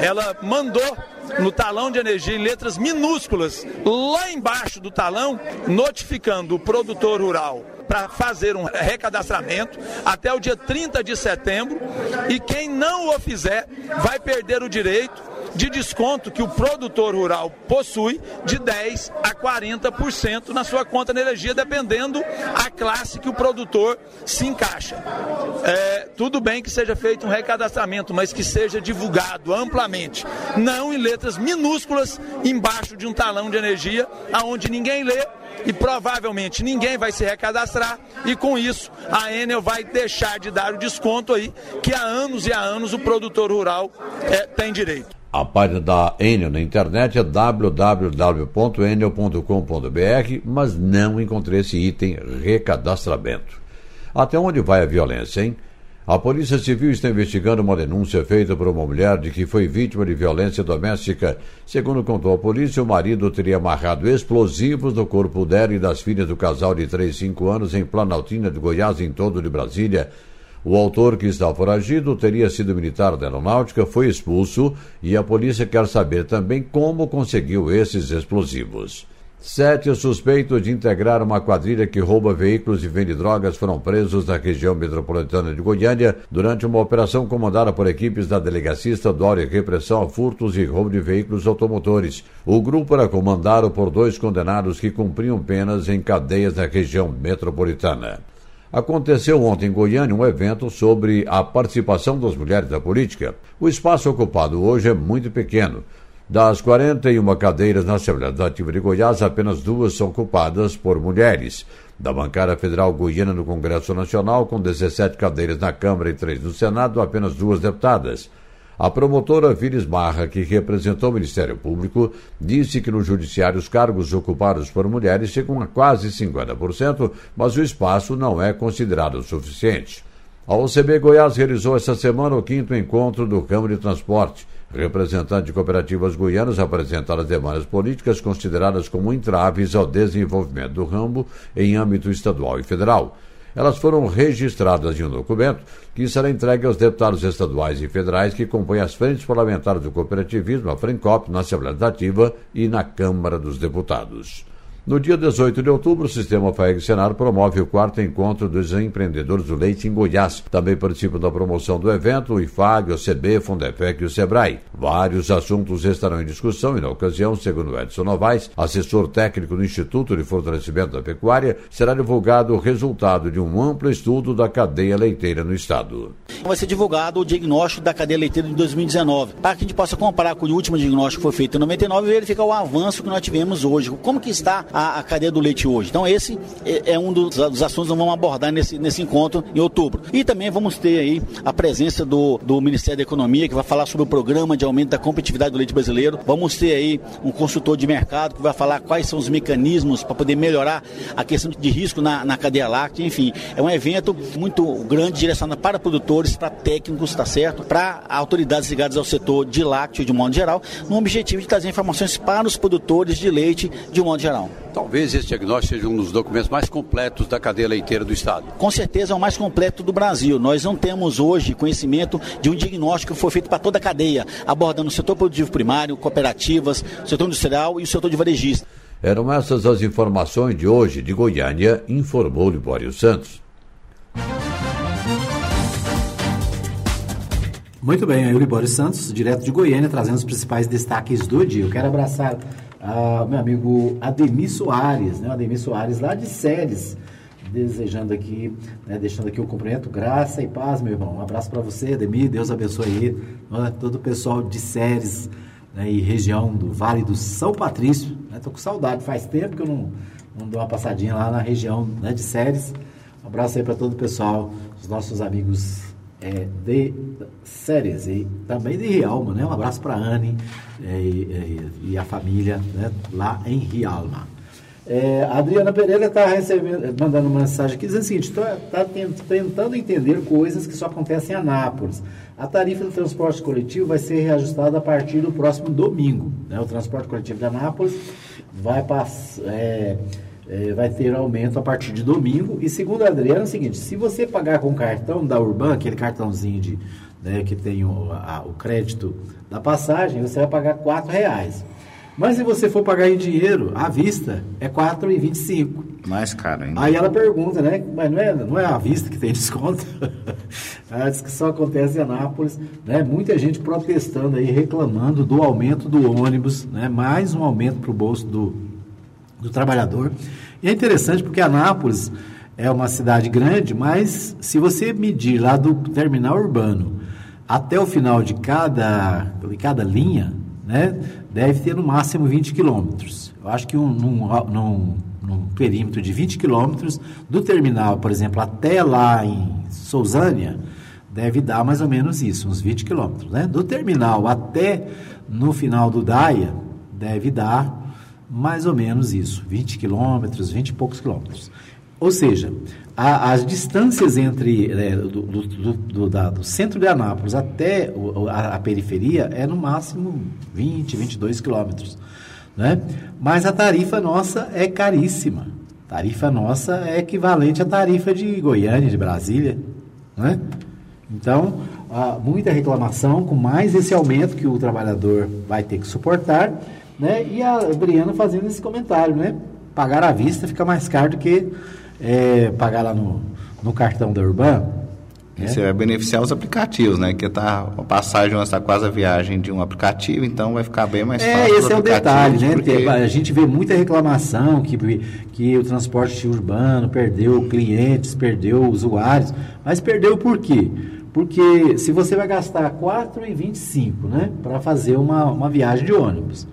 S7: Ela mandou no talão de energia em letras minúsculas, lá embaixo do talão, notificando o produtor rural para fazer um recadastramento até o dia 30 de setembro. E quem não o fizer vai perder o direito de desconto que o produtor rural possui de 10 a 40% na sua conta de energia, dependendo a classe que o produtor se encaixa. É, tudo bem que seja feito um recadastramento, mas que seja divulgado amplamente, não em letras minúsculas embaixo de um talão de energia, aonde ninguém lê e provavelmente ninguém vai se recadastrar e com isso a Enel vai deixar de dar o desconto aí que há anos e há anos o produtor rural é, tem direito.
S6: A página da Enel na internet é www.enel.com.br, mas não encontrei esse item recadastramento. Até onde vai a violência, hein? A Polícia Civil está investigando uma denúncia feita por uma mulher de que foi vítima de violência doméstica. Segundo contou a polícia, o marido teria amarrado explosivos no corpo dela e das filhas do casal de 3 e 5 anos em Planaltina de Goiás, em todo de Brasília. O autor, que está foragido, teria sido militar da aeronáutica, foi expulso e a polícia quer saber também como conseguiu esses explosivos. Sete suspeitos de integrar uma quadrilha que rouba veículos e vende drogas foram presos na região metropolitana de Goiânia durante uma operação comandada por equipes da Delegacia Estadual de Repressão a Furtos e Roubo de Veículos Automotores. O grupo era comandado por dois condenados que cumpriam penas em cadeias na região metropolitana. Aconteceu ontem em Goiânia um evento sobre a participação das mulheres na política. O espaço ocupado hoje é muito pequeno. Das 41 cadeiras na Assembleia Legislativa de Goiás, apenas duas são ocupadas por mulheres. Da bancada federal goiana no Congresso Nacional, com 17 cadeiras na Câmara e três no Senado, apenas duas deputadas. A promotora Vires Barra, que representou o Ministério Público, disse que no Judiciário os cargos ocupados por mulheres chegam a quase 50%, mas o espaço não é considerado suficiente. A OCB Goiás realizou esta semana o quinto encontro do Ramo de Transporte. Representantes de cooperativas goianas apresentaram as demandas políticas consideradas como entraves ao desenvolvimento do ramo em âmbito estadual e federal. Elas foram registradas em um documento que será entregue aos deputados estaduais e federais que compõem as frentes parlamentares do cooperativismo, a FRENCOP, na Assembleia Legislativa e na Câmara dos Deputados. No dia 18 de outubro, o Sistema FAEG Senar promove o quarto encontro dos empreendedores do leite em Goiás. Também participam da promoção do evento o IFAG, o CB, Fundefec e o SEBRAE. Vários assuntos estarão em discussão e, na ocasião, segundo Edson Novaes, assessor técnico do Instituto de Fortalecimento da Pecuária, será divulgado o resultado de um amplo estudo da cadeia leiteira no Estado.
S8: Vai ser divulgado o diagnóstico da cadeia leiteira de 2019, para que a gente possa comparar com o último diagnóstico que foi feito em 99 e verificar o avanço que nós tivemos hoje. Como que está a, a cadeia do leite hoje? Então esse é, é um dos, dos, assuntos que vamos abordar nesse, nesse encontro em outubro. E também vamos ter aí a presença do, do Ministério da Economia, que vai falar sobre o programa de aumento da competitividade do leite brasileiro. Vamos ter aí um consultor de mercado que vai falar quais são os mecanismos para poder melhorar a questão de risco na, na cadeia láctea. Enfim, é um evento muito grande, direcionado para produtores, para técnicos, tá certo? Para autoridades ligadas ao setor de lácteo de modo geral, no objetivo de trazer informações para os produtores de leite de modo geral.
S9: Talvez esse diagnóstico seja um dos documentos mais completos da cadeia leiteira do Estado.
S8: Com certeza é o mais completo do Brasil. Nós não temos hoje conhecimento de um diagnóstico que foi feito para toda a cadeia, abordando o setor produtivo primário, cooperativas, setor industrial e o setor de varejista.
S6: Eram essas as informações de hoje de Goiânia, informou Libório Santos.
S3: Muito bem, aí o Libório Santos, direto de Goiânia, trazendo os principais destaques do dia. Eu quero abraçar uh, meu amigo Ademir Soares, né? Ademir Soares lá de Séries, desejando aqui, né, deixando aqui o cumprimento, graça e paz, meu irmão. Um abraço para você, Ademir, Deus abençoe aí, né, todo o pessoal de Séries né, e região do Vale do São Patrício. Né, com saudade, faz tempo que eu não, não dou uma passadinha lá na região né, de Séries. Um abraço aí para todo o pessoal, os nossos amigos é, de séries e também de Rialma, né? Um abraço para a Anne é, e, e, a família né? lá em Rialma. É, a Adriana Pereira está mandando uma mensagem aqui dizendo o seguinte: está tá tentando entender coisas que só acontecem em Anápolis. A tarifa do transporte coletivo vai ser reajustada a partir do próximo domingo. Né? O transporte coletivo de Anápolis vai passar. É, é, vai ter aumento a partir de domingo. E segundo a Adriana, é o seguinte: se você pagar com cartão da Urban, aquele cartãozinho de, né, que tem o, a, o crédito da passagem, você vai pagar R$ reais. Mas se você for pagar em dinheiro, à vista, é R$ 4,25.
S4: Mais caro ainda.
S3: Aí ela pergunta, né? Mas não é, não é à vista que tem desconto? ela diz que só acontece em Anápolis. Né? Muita gente protestando aí, reclamando do aumento do ônibus, né? mais um aumento para o bolso do, do trabalhador. E é interessante porque Anápolis é uma cidade grande, mas se você medir lá do terminal urbano até o final de cada, de cada linha, né, deve ter no máximo 20 quilômetros. Eu acho que um, num, num, num, perímetro de 20 quilômetros, do terminal, por exemplo, até lá em Sousânia, deve dar mais ou menos isso, uns 20 quilômetros. Né? Do terminal até no final do Daia, deve dar mais ou menos isso, 20 quilômetros, 20 e poucos quilômetros. Ou seja, a, as distâncias entre é, do, do, do, do, centro de Anápolis até o, a, a, periferia é no máximo 20, 22 quilômetros. Né? Mas a tarifa nossa é caríssima. Tarifa nossa é equivalente à tarifa de Goiânia, de Brasília. Né? Então, muita reclamação com mais esse aumento que o trabalhador vai ter que suportar né? E a Briana fazendo esse comentário, né? Pagar à vista fica mais caro do que é, pagar lá no, no cartão da Urban.
S4: Né? Isso vai beneficiar os aplicativos, né? Que tá, a passagem está quase a viagem de um aplicativo, então vai ficar bem mais
S3: é,
S4: fácil.
S3: Esse é o detalhe, né? Porque... A gente vê muita reclamação que, que o transporte urbano perdeu clientes, perdeu usuários, mas perdeu por quê? Porque se você vai gastar R$ 4,25 né, para fazer uma, uma viagem de ônibus,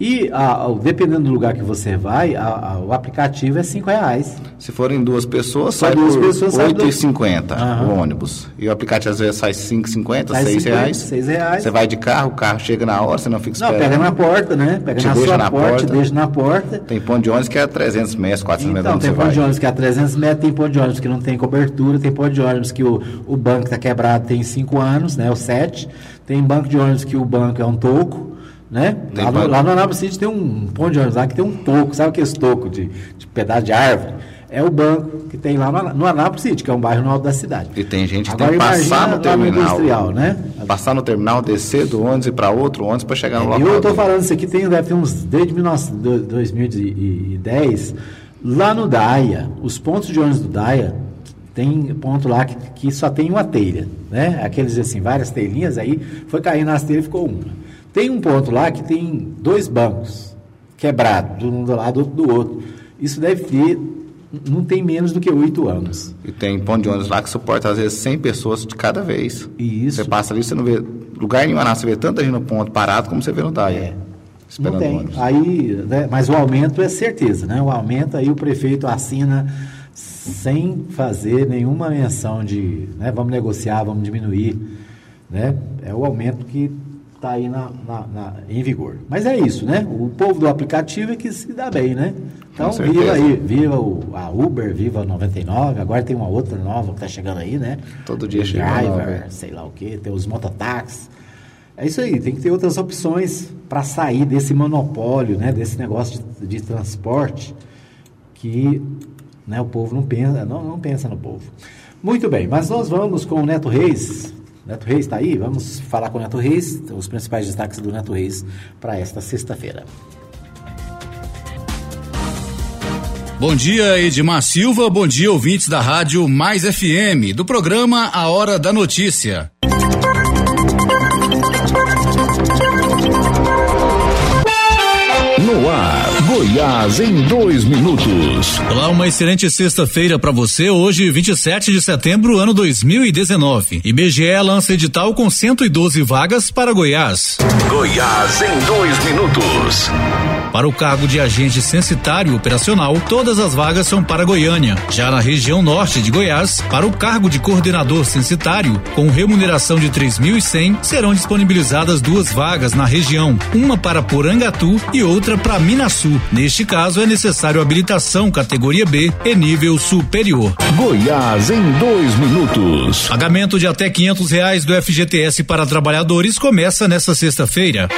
S3: e a, a, dependendo do lugar que você vai, a, o aplicativo é cinco reais.
S4: Se forem duas pessoas, sai duas por pessoas, 8,50 uhum. o ônibus. E o aplicativo às vezes sai 5,50, 6 reais.
S3: 6 reais.
S4: Você vai de carro, o carro chega na hora, você não fica esperando.
S3: Não, pega na porta, né? Pega
S4: te
S3: na sua
S4: na
S3: porta,
S4: porta,
S3: deixa na porta.
S4: Tem ponto de ônibus que é 300 metros, 400
S3: então,
S4: metros.
S3: Então, tem ponto de ônibus que é 300 metros, tem ponto de ônibus que não tem cobertura, tem ponto de ônibus que o, o banco está quebrado tem 5 anos, né? O 7. Tem banco de ônibus que o banco é um toco né? Lá no, lá no Anápolis City tem um ponto de ônibus lá que tem um toco, sabe aquele toco de, de pedaço de árvore? é o banco que tem lá no, no Anápolis City, que é um bairro no alto da cidade.
S4: E tem gente que
S3: Agora,
S4: tem que passar no terminal.
S3: industrial, né?
S4: Passar no terminal, descer do ônibus e para outro ônibus para chegar no
S3: É,
S4: local.
S3: eu estou falando isso aqui, tem, deve ter uns desde 19 do- 2010, lá no Daia, os pontos de ônibus do Daia, tem ponto lá que, que só tem uma telha, né? Aqueles assim, várias telhinhas, aí foi caindo nas telhas e ficou uma. Tem um ponto lá que tem dois bancos quebrados, um do lado outro do outro. Isso deve ter, não tem menos do que oito anos.
S4: E tem ponto de ônibus lá que suporta às vezes 100 pessoas de cada vez.
S3: Isso.
S4: Você passa ali, você não vê lugar nenhum, você vê tanta gente no ponto parado como você vê no DAIA.
S3: É. Não tem.
S4: ônibus.
S3: Aí, né, mas o aumento é certeza, né? O aumento aí o prefeito assina sem fazer nenhuma menção de, né, vamos negociar, vamos diminuir, né? É o aumento que está aí na, na- na- em vigor. Mas é isso, né? O povo do aplicativo é que se dá bem, né? Então, viva aí, viva o, a Uber, viva a 99, agora tem uma outra nova que está chegando aí, né?
S4: Todo dia chega
S3: Driver,
S4: é.
S3: sei lá o que, tem os mototáxis. É isso aí, tem que ter outras opções para sair desse monopólio, né, desse negócio de, de transporte que né, o povo não pensa, não, não pensa no povo. Muito bem, mas nós vamos com o Neto Reis. Neto Reis está aí? Vamos falar com o Neto Reis, os principais destaques do Neto Reis para esta sexta-feira.
S10: Bom dia, Edmar Silva. Bom dia, ouvintes da Rádio Mais FM, do programa A Hora da Notícia.
S11: Goiás em dois minutos.
S10: Olá, uma excelente sexta-feira para você. Hoje, 27 de setembro, ano 2019. IBGE lança edital com 112 vagas para Goiás.
S11: Goiás em dois minutos.
S10: Para o cargo de agente censitário operacional, todas as vagas são para Goiânia. Já na região norte de Goiás, para o cargo de coordenador censitário, com remuneração de 3.100, serão disponibilizadas duas vagas na região, uma para Porangatu e outra para Minasul. Neste caso, é necessário habilitação categoria B e nível superior.
S11: Goiás em dois minutos.
S10: Pagamento de até 500 reais do FGTS para trabalhadores começa nesta sexta-feira.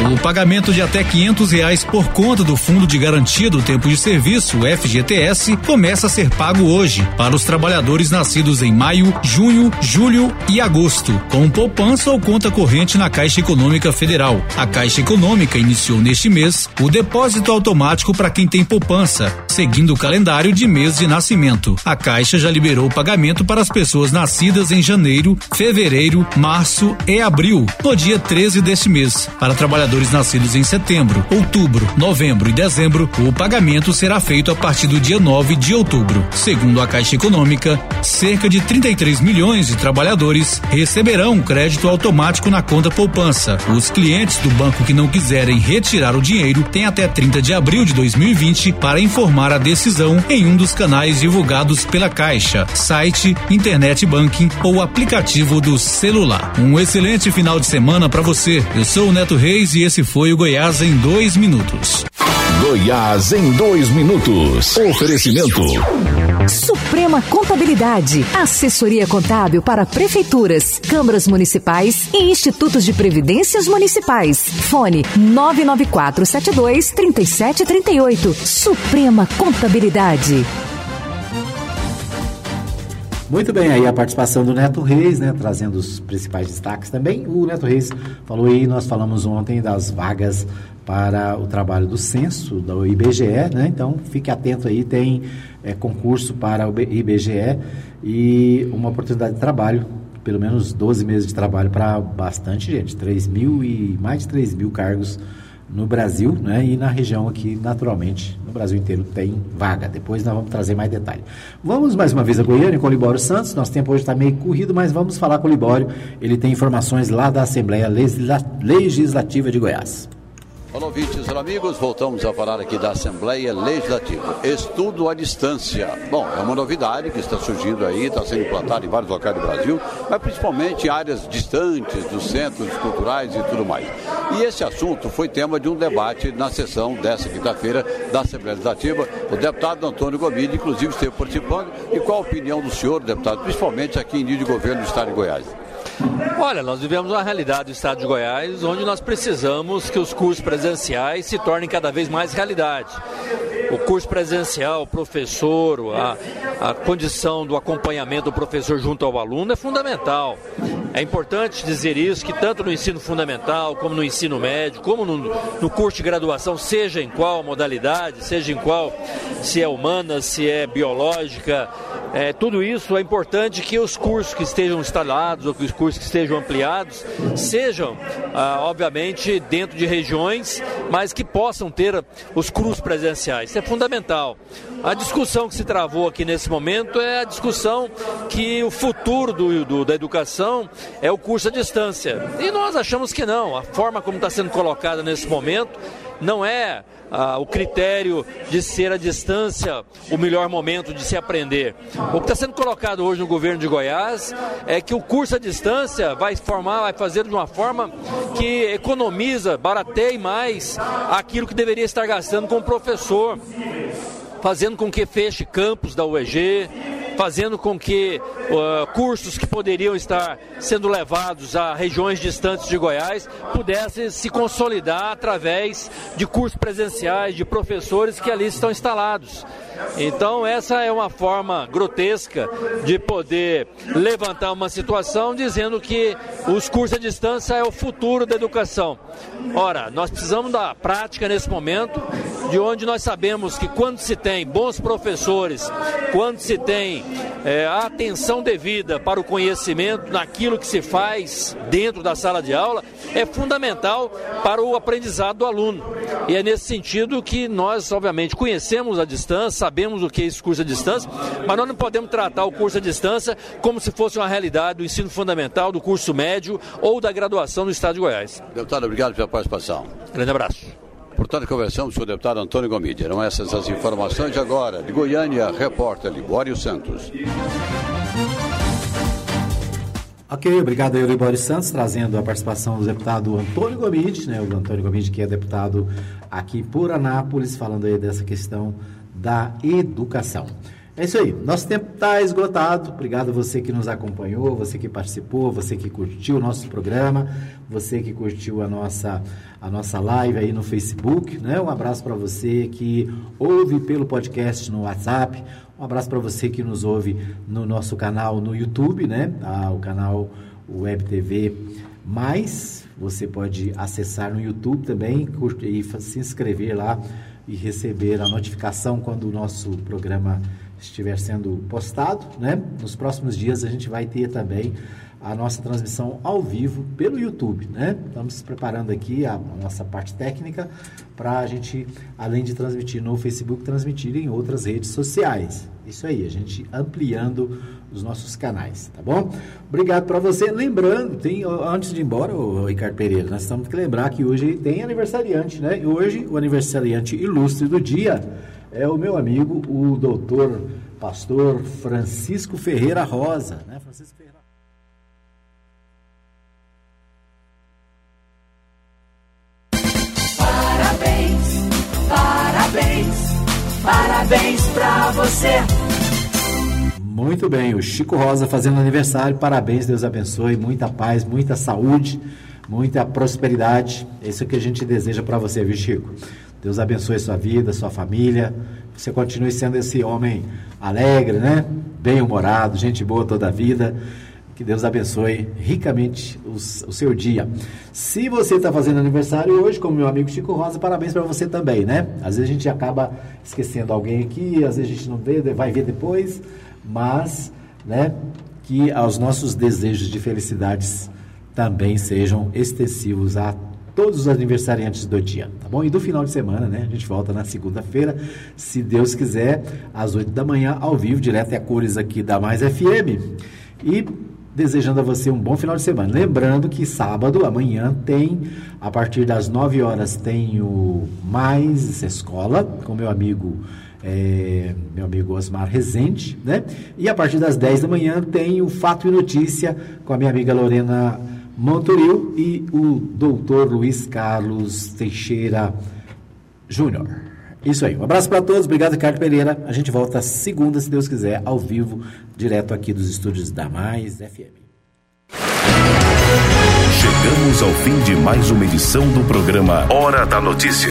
S10: O pagamento de até 500 reais por conta do Fundo de Garantia do Tempo de Serviço, FGTS, começa a ser pago hoje para os trabalhadores nascidos em maio, junho, julho e agosto, com poupança ou conta corrente na Caixa Econômica Federal. A Caixa Econômica iniciou neste mês o depósito automático para quem tem poupança, seguindo o calendário de mês de nascimento. A Caixa já liberou o pagamento para as pessoas nascidas em janeiro, fevereiro, março e abril, no dia 13 deste mês. Para trabalhadores nascidos em setembro, outubro, novembro e dezembro, o pagamento será feito a partir do dia 9 de outubro. Segundo a Caixa Econômica, cerca de 33 milhões de trabalhadores receberão crédito automático na conta poupança. Os clientes do banco que não quiserem retirar o dinheiro têm até 30 de abril de 2020 para informar a decisão em um dos canais divulgados pela Caixa, site, internet banking ou aplicativo do celular. Um excelente final de semana para você. Eu sou o Neto Reis e esse foi o Goiás em dois minutos.
S11: Goiás em dois minutos. Oferecimento.
S12: Suprema Contabilidade, assessoria contábil para prefeituras, câmaras municipais e institutos de previdências municipais. Fone 99472 3738. Suprema Contabilidade.
S3: Muito bem, aí a participação do Neto Reis, né, trazendo os principais destaques também. O Neto Reis falou aí, nós falamos ontem das vagas para o trabalho do censo, do IBGE, né? Então, fique atento aí, tem é, concurso para o IBGE e uma oportunidade de trabalho, pelo menos 12 meses de trabalho para bastante gente, 3 mil e mais de 3 mil cargos no Brasil, né? E na região aqui, naturalmente, no Brasil inteiro tem vaga. Depois nós vamos trazer mais detalhe. Vamos mais uma vez a Goiânia com o Libório Santos. Nosso tempo hoje está meio corrido, mas vamos falar com o Libório. Ele tem informações lá da Assembleia Legisla- Legislativa de Goiás.
S9: Olá, ouvintes, olá, amigos. Voltamos a falar aqui da Assembleia Legislativa. Estudo à distância. Bom, é uma novidade que está surgindo aí, está sendo implantada em vários locais do Brasil, mas principalmente em áreas distantes dos centros culturais e tudo mais. E esse assunto foi tema de um debate na sessão dessa quinta-feira da Assembleia Legislativa. O deputado Antônio Gomide, inclusive, esteve participando. E qual a opinião do senhor, deputado, principalmente aqui em nível de governo do Estado de Goiás?
S13: Olha, nós vivemos uma realidade do estado de Goiás onde nós precisamos que os cursos presenciais se tornem cada vez mais realidade. o curso presencial, o professor, a, a condição do acompanhamento do professor junto ao aluno é fundamental. É importante dizer isso, que tanto no ensino fundamental, como no ensino médio, como no, no curso de graduação, seja em qual modalidade, seja em qual, se é humana, se é biológica, é, tudo isso é importante que os cursos que estejam instalados ou que os cursos que estejam ampliados sejam, ah, obviamente, dentro de regiões, mas que possam ter os cursos presenciais. Isso é fundamental. A discussão que se travou aqui nesse momento é a discussão que o futuro do, do, da educação é o curso à distância. E nós achamos que não. A forma como está sendo colocada nesse momento não é ah, o critério de ser a distância o melhor momento de se aprender. O que está sendo colocado hoje no governo de Goiás é que o curso à distância vai formar, vai fazer de uma forma que economiza, barateie mais aquilo que deveria estar gastando com o professor fazendo com que feche campos da UEG, fazendo com que uh, cursos que poderiam estar sendo levados a regiões distantes de Goiás pudessem se consolidar através de cursos presenciais, de professores que ali estão instalados. Então, essa é uma forma grotesca de poder levantar uma situação dizendo que os cursos à distância é o futuro da educação. Ora, nós precisamos da prática nesse momento, de onde nós sabemos que quando se tem bons professores, quando se tem é, a atenção devida para o conhecimento naquilo que se faz dentro da sala de aula, é fundamental para o aprendizado do aluno. E é nesse sentido que nós, obviamente, conhecemos a distância, sabemos o que é esse curso à distância, mas nós não podemos tratar o curso à distância como se fosse uma realidade do ensino fundamental, do curso médio ou da graduação no Estado de Goiás.
S9: Deputado, obrigado pela participação.
S13: Grande abraço.
S9: Portanto, conversamos com o deputado Antônio Gomide. Eram essas as informações de agora. De Goiânia, repórter Libório Santos.
S3: Ok, obrigado aí, Libório Santos, trazendo a participação do deputado Antônio Gomide, né? O Antônio Gomide, que é deputado aqui por Anápolis, falando aí dessa questão da educação. É isso aí, nosso tempo está esgotado. Obrigado a você que nos acompanhou, você que participou, você que curtiu o nosso programa, você que curtiu a nossa, a nossa live aí no Facebook. Né? Um abraço para você que ouve pelo podcast no WhatsApp. Um abraço para você que nos ouve no nosso canal no YouTube, né? Ah, o canal Web TV Mais. Você pode acessar no YouTube também e se inscrever lá e receber a notificação quando o nosso programa estiver sendo postado, né? Nos próximos dias a gente vai ter também a nossa transmissão ao vivo pelo YouTube, né? Estamos preparando aqui a, a nossa parte técnica para a gente, além de transmitir no Facebook, transmitir em outras redes sociais. Isso aí, a gente ampliando os nossos canais, tá bom? Obrigado para você. Lembrando, tem antes de ir embora, o Ricardo Pereira, nós temos que lembrar que hoje tem aniversariante, né? E hoje o aniversariante ilustre do dia é o meu amigo, o doutor pastor Francisco Ferreira Rosa, né? Francisco Ferreira
S5: parabéns pra você.
S3: Muito bem, o Chico Rosa fazendo aniversário, parabéns, Deus abençoe, muita paz, muita saúde, muita prosperidade. Isso é o que a gente deseja para você, viu, Chico? Deus abençoe sua vida, sua família. Você continue sendo esse homem alegre, né? Bem-humorado, gente boa toda a vida. Que Deus abençoe ricamente o seu dia. Se você está fazendo aniversário hoje, como meu amigo Chico Rosa, parabéns para você também, né? Às vezes a gente acaba esquecendo alguém aqui, às vezes a gente não vê, vai ver depois, mas, né? Que os nossos desejos de felicidades também sejam extensivos a todos os aniversariantes do dia, tá bom? E do final de semana, né? A gente volta na segunda-feira, se Deus quiser, às 8 da manhã, ao vivo, direto a cores aqui da Mais FM. E desejando a você um bom final de semana. Lembrando que sábado, amanhã, tem, a partir das 9 horas, tem o Mais Escola, com meu amigo. É, meu amigo Osmar Rezende, né? E a partir das 10 da manhã tem o Fato e Notícia com a minha amiga Lorena Montoril e o doutor Luiz Carlos Teixeira Júnior. Isso aí. Um abraço para todos. Obrigado, Ricardo Pereira. A gente volta segunda, se Deus quiser, ao vivo, direto aqui dos estúdios da Mais FM.
S11: Chegamos ao fim de mais uma edição do programa Hora da Notícia.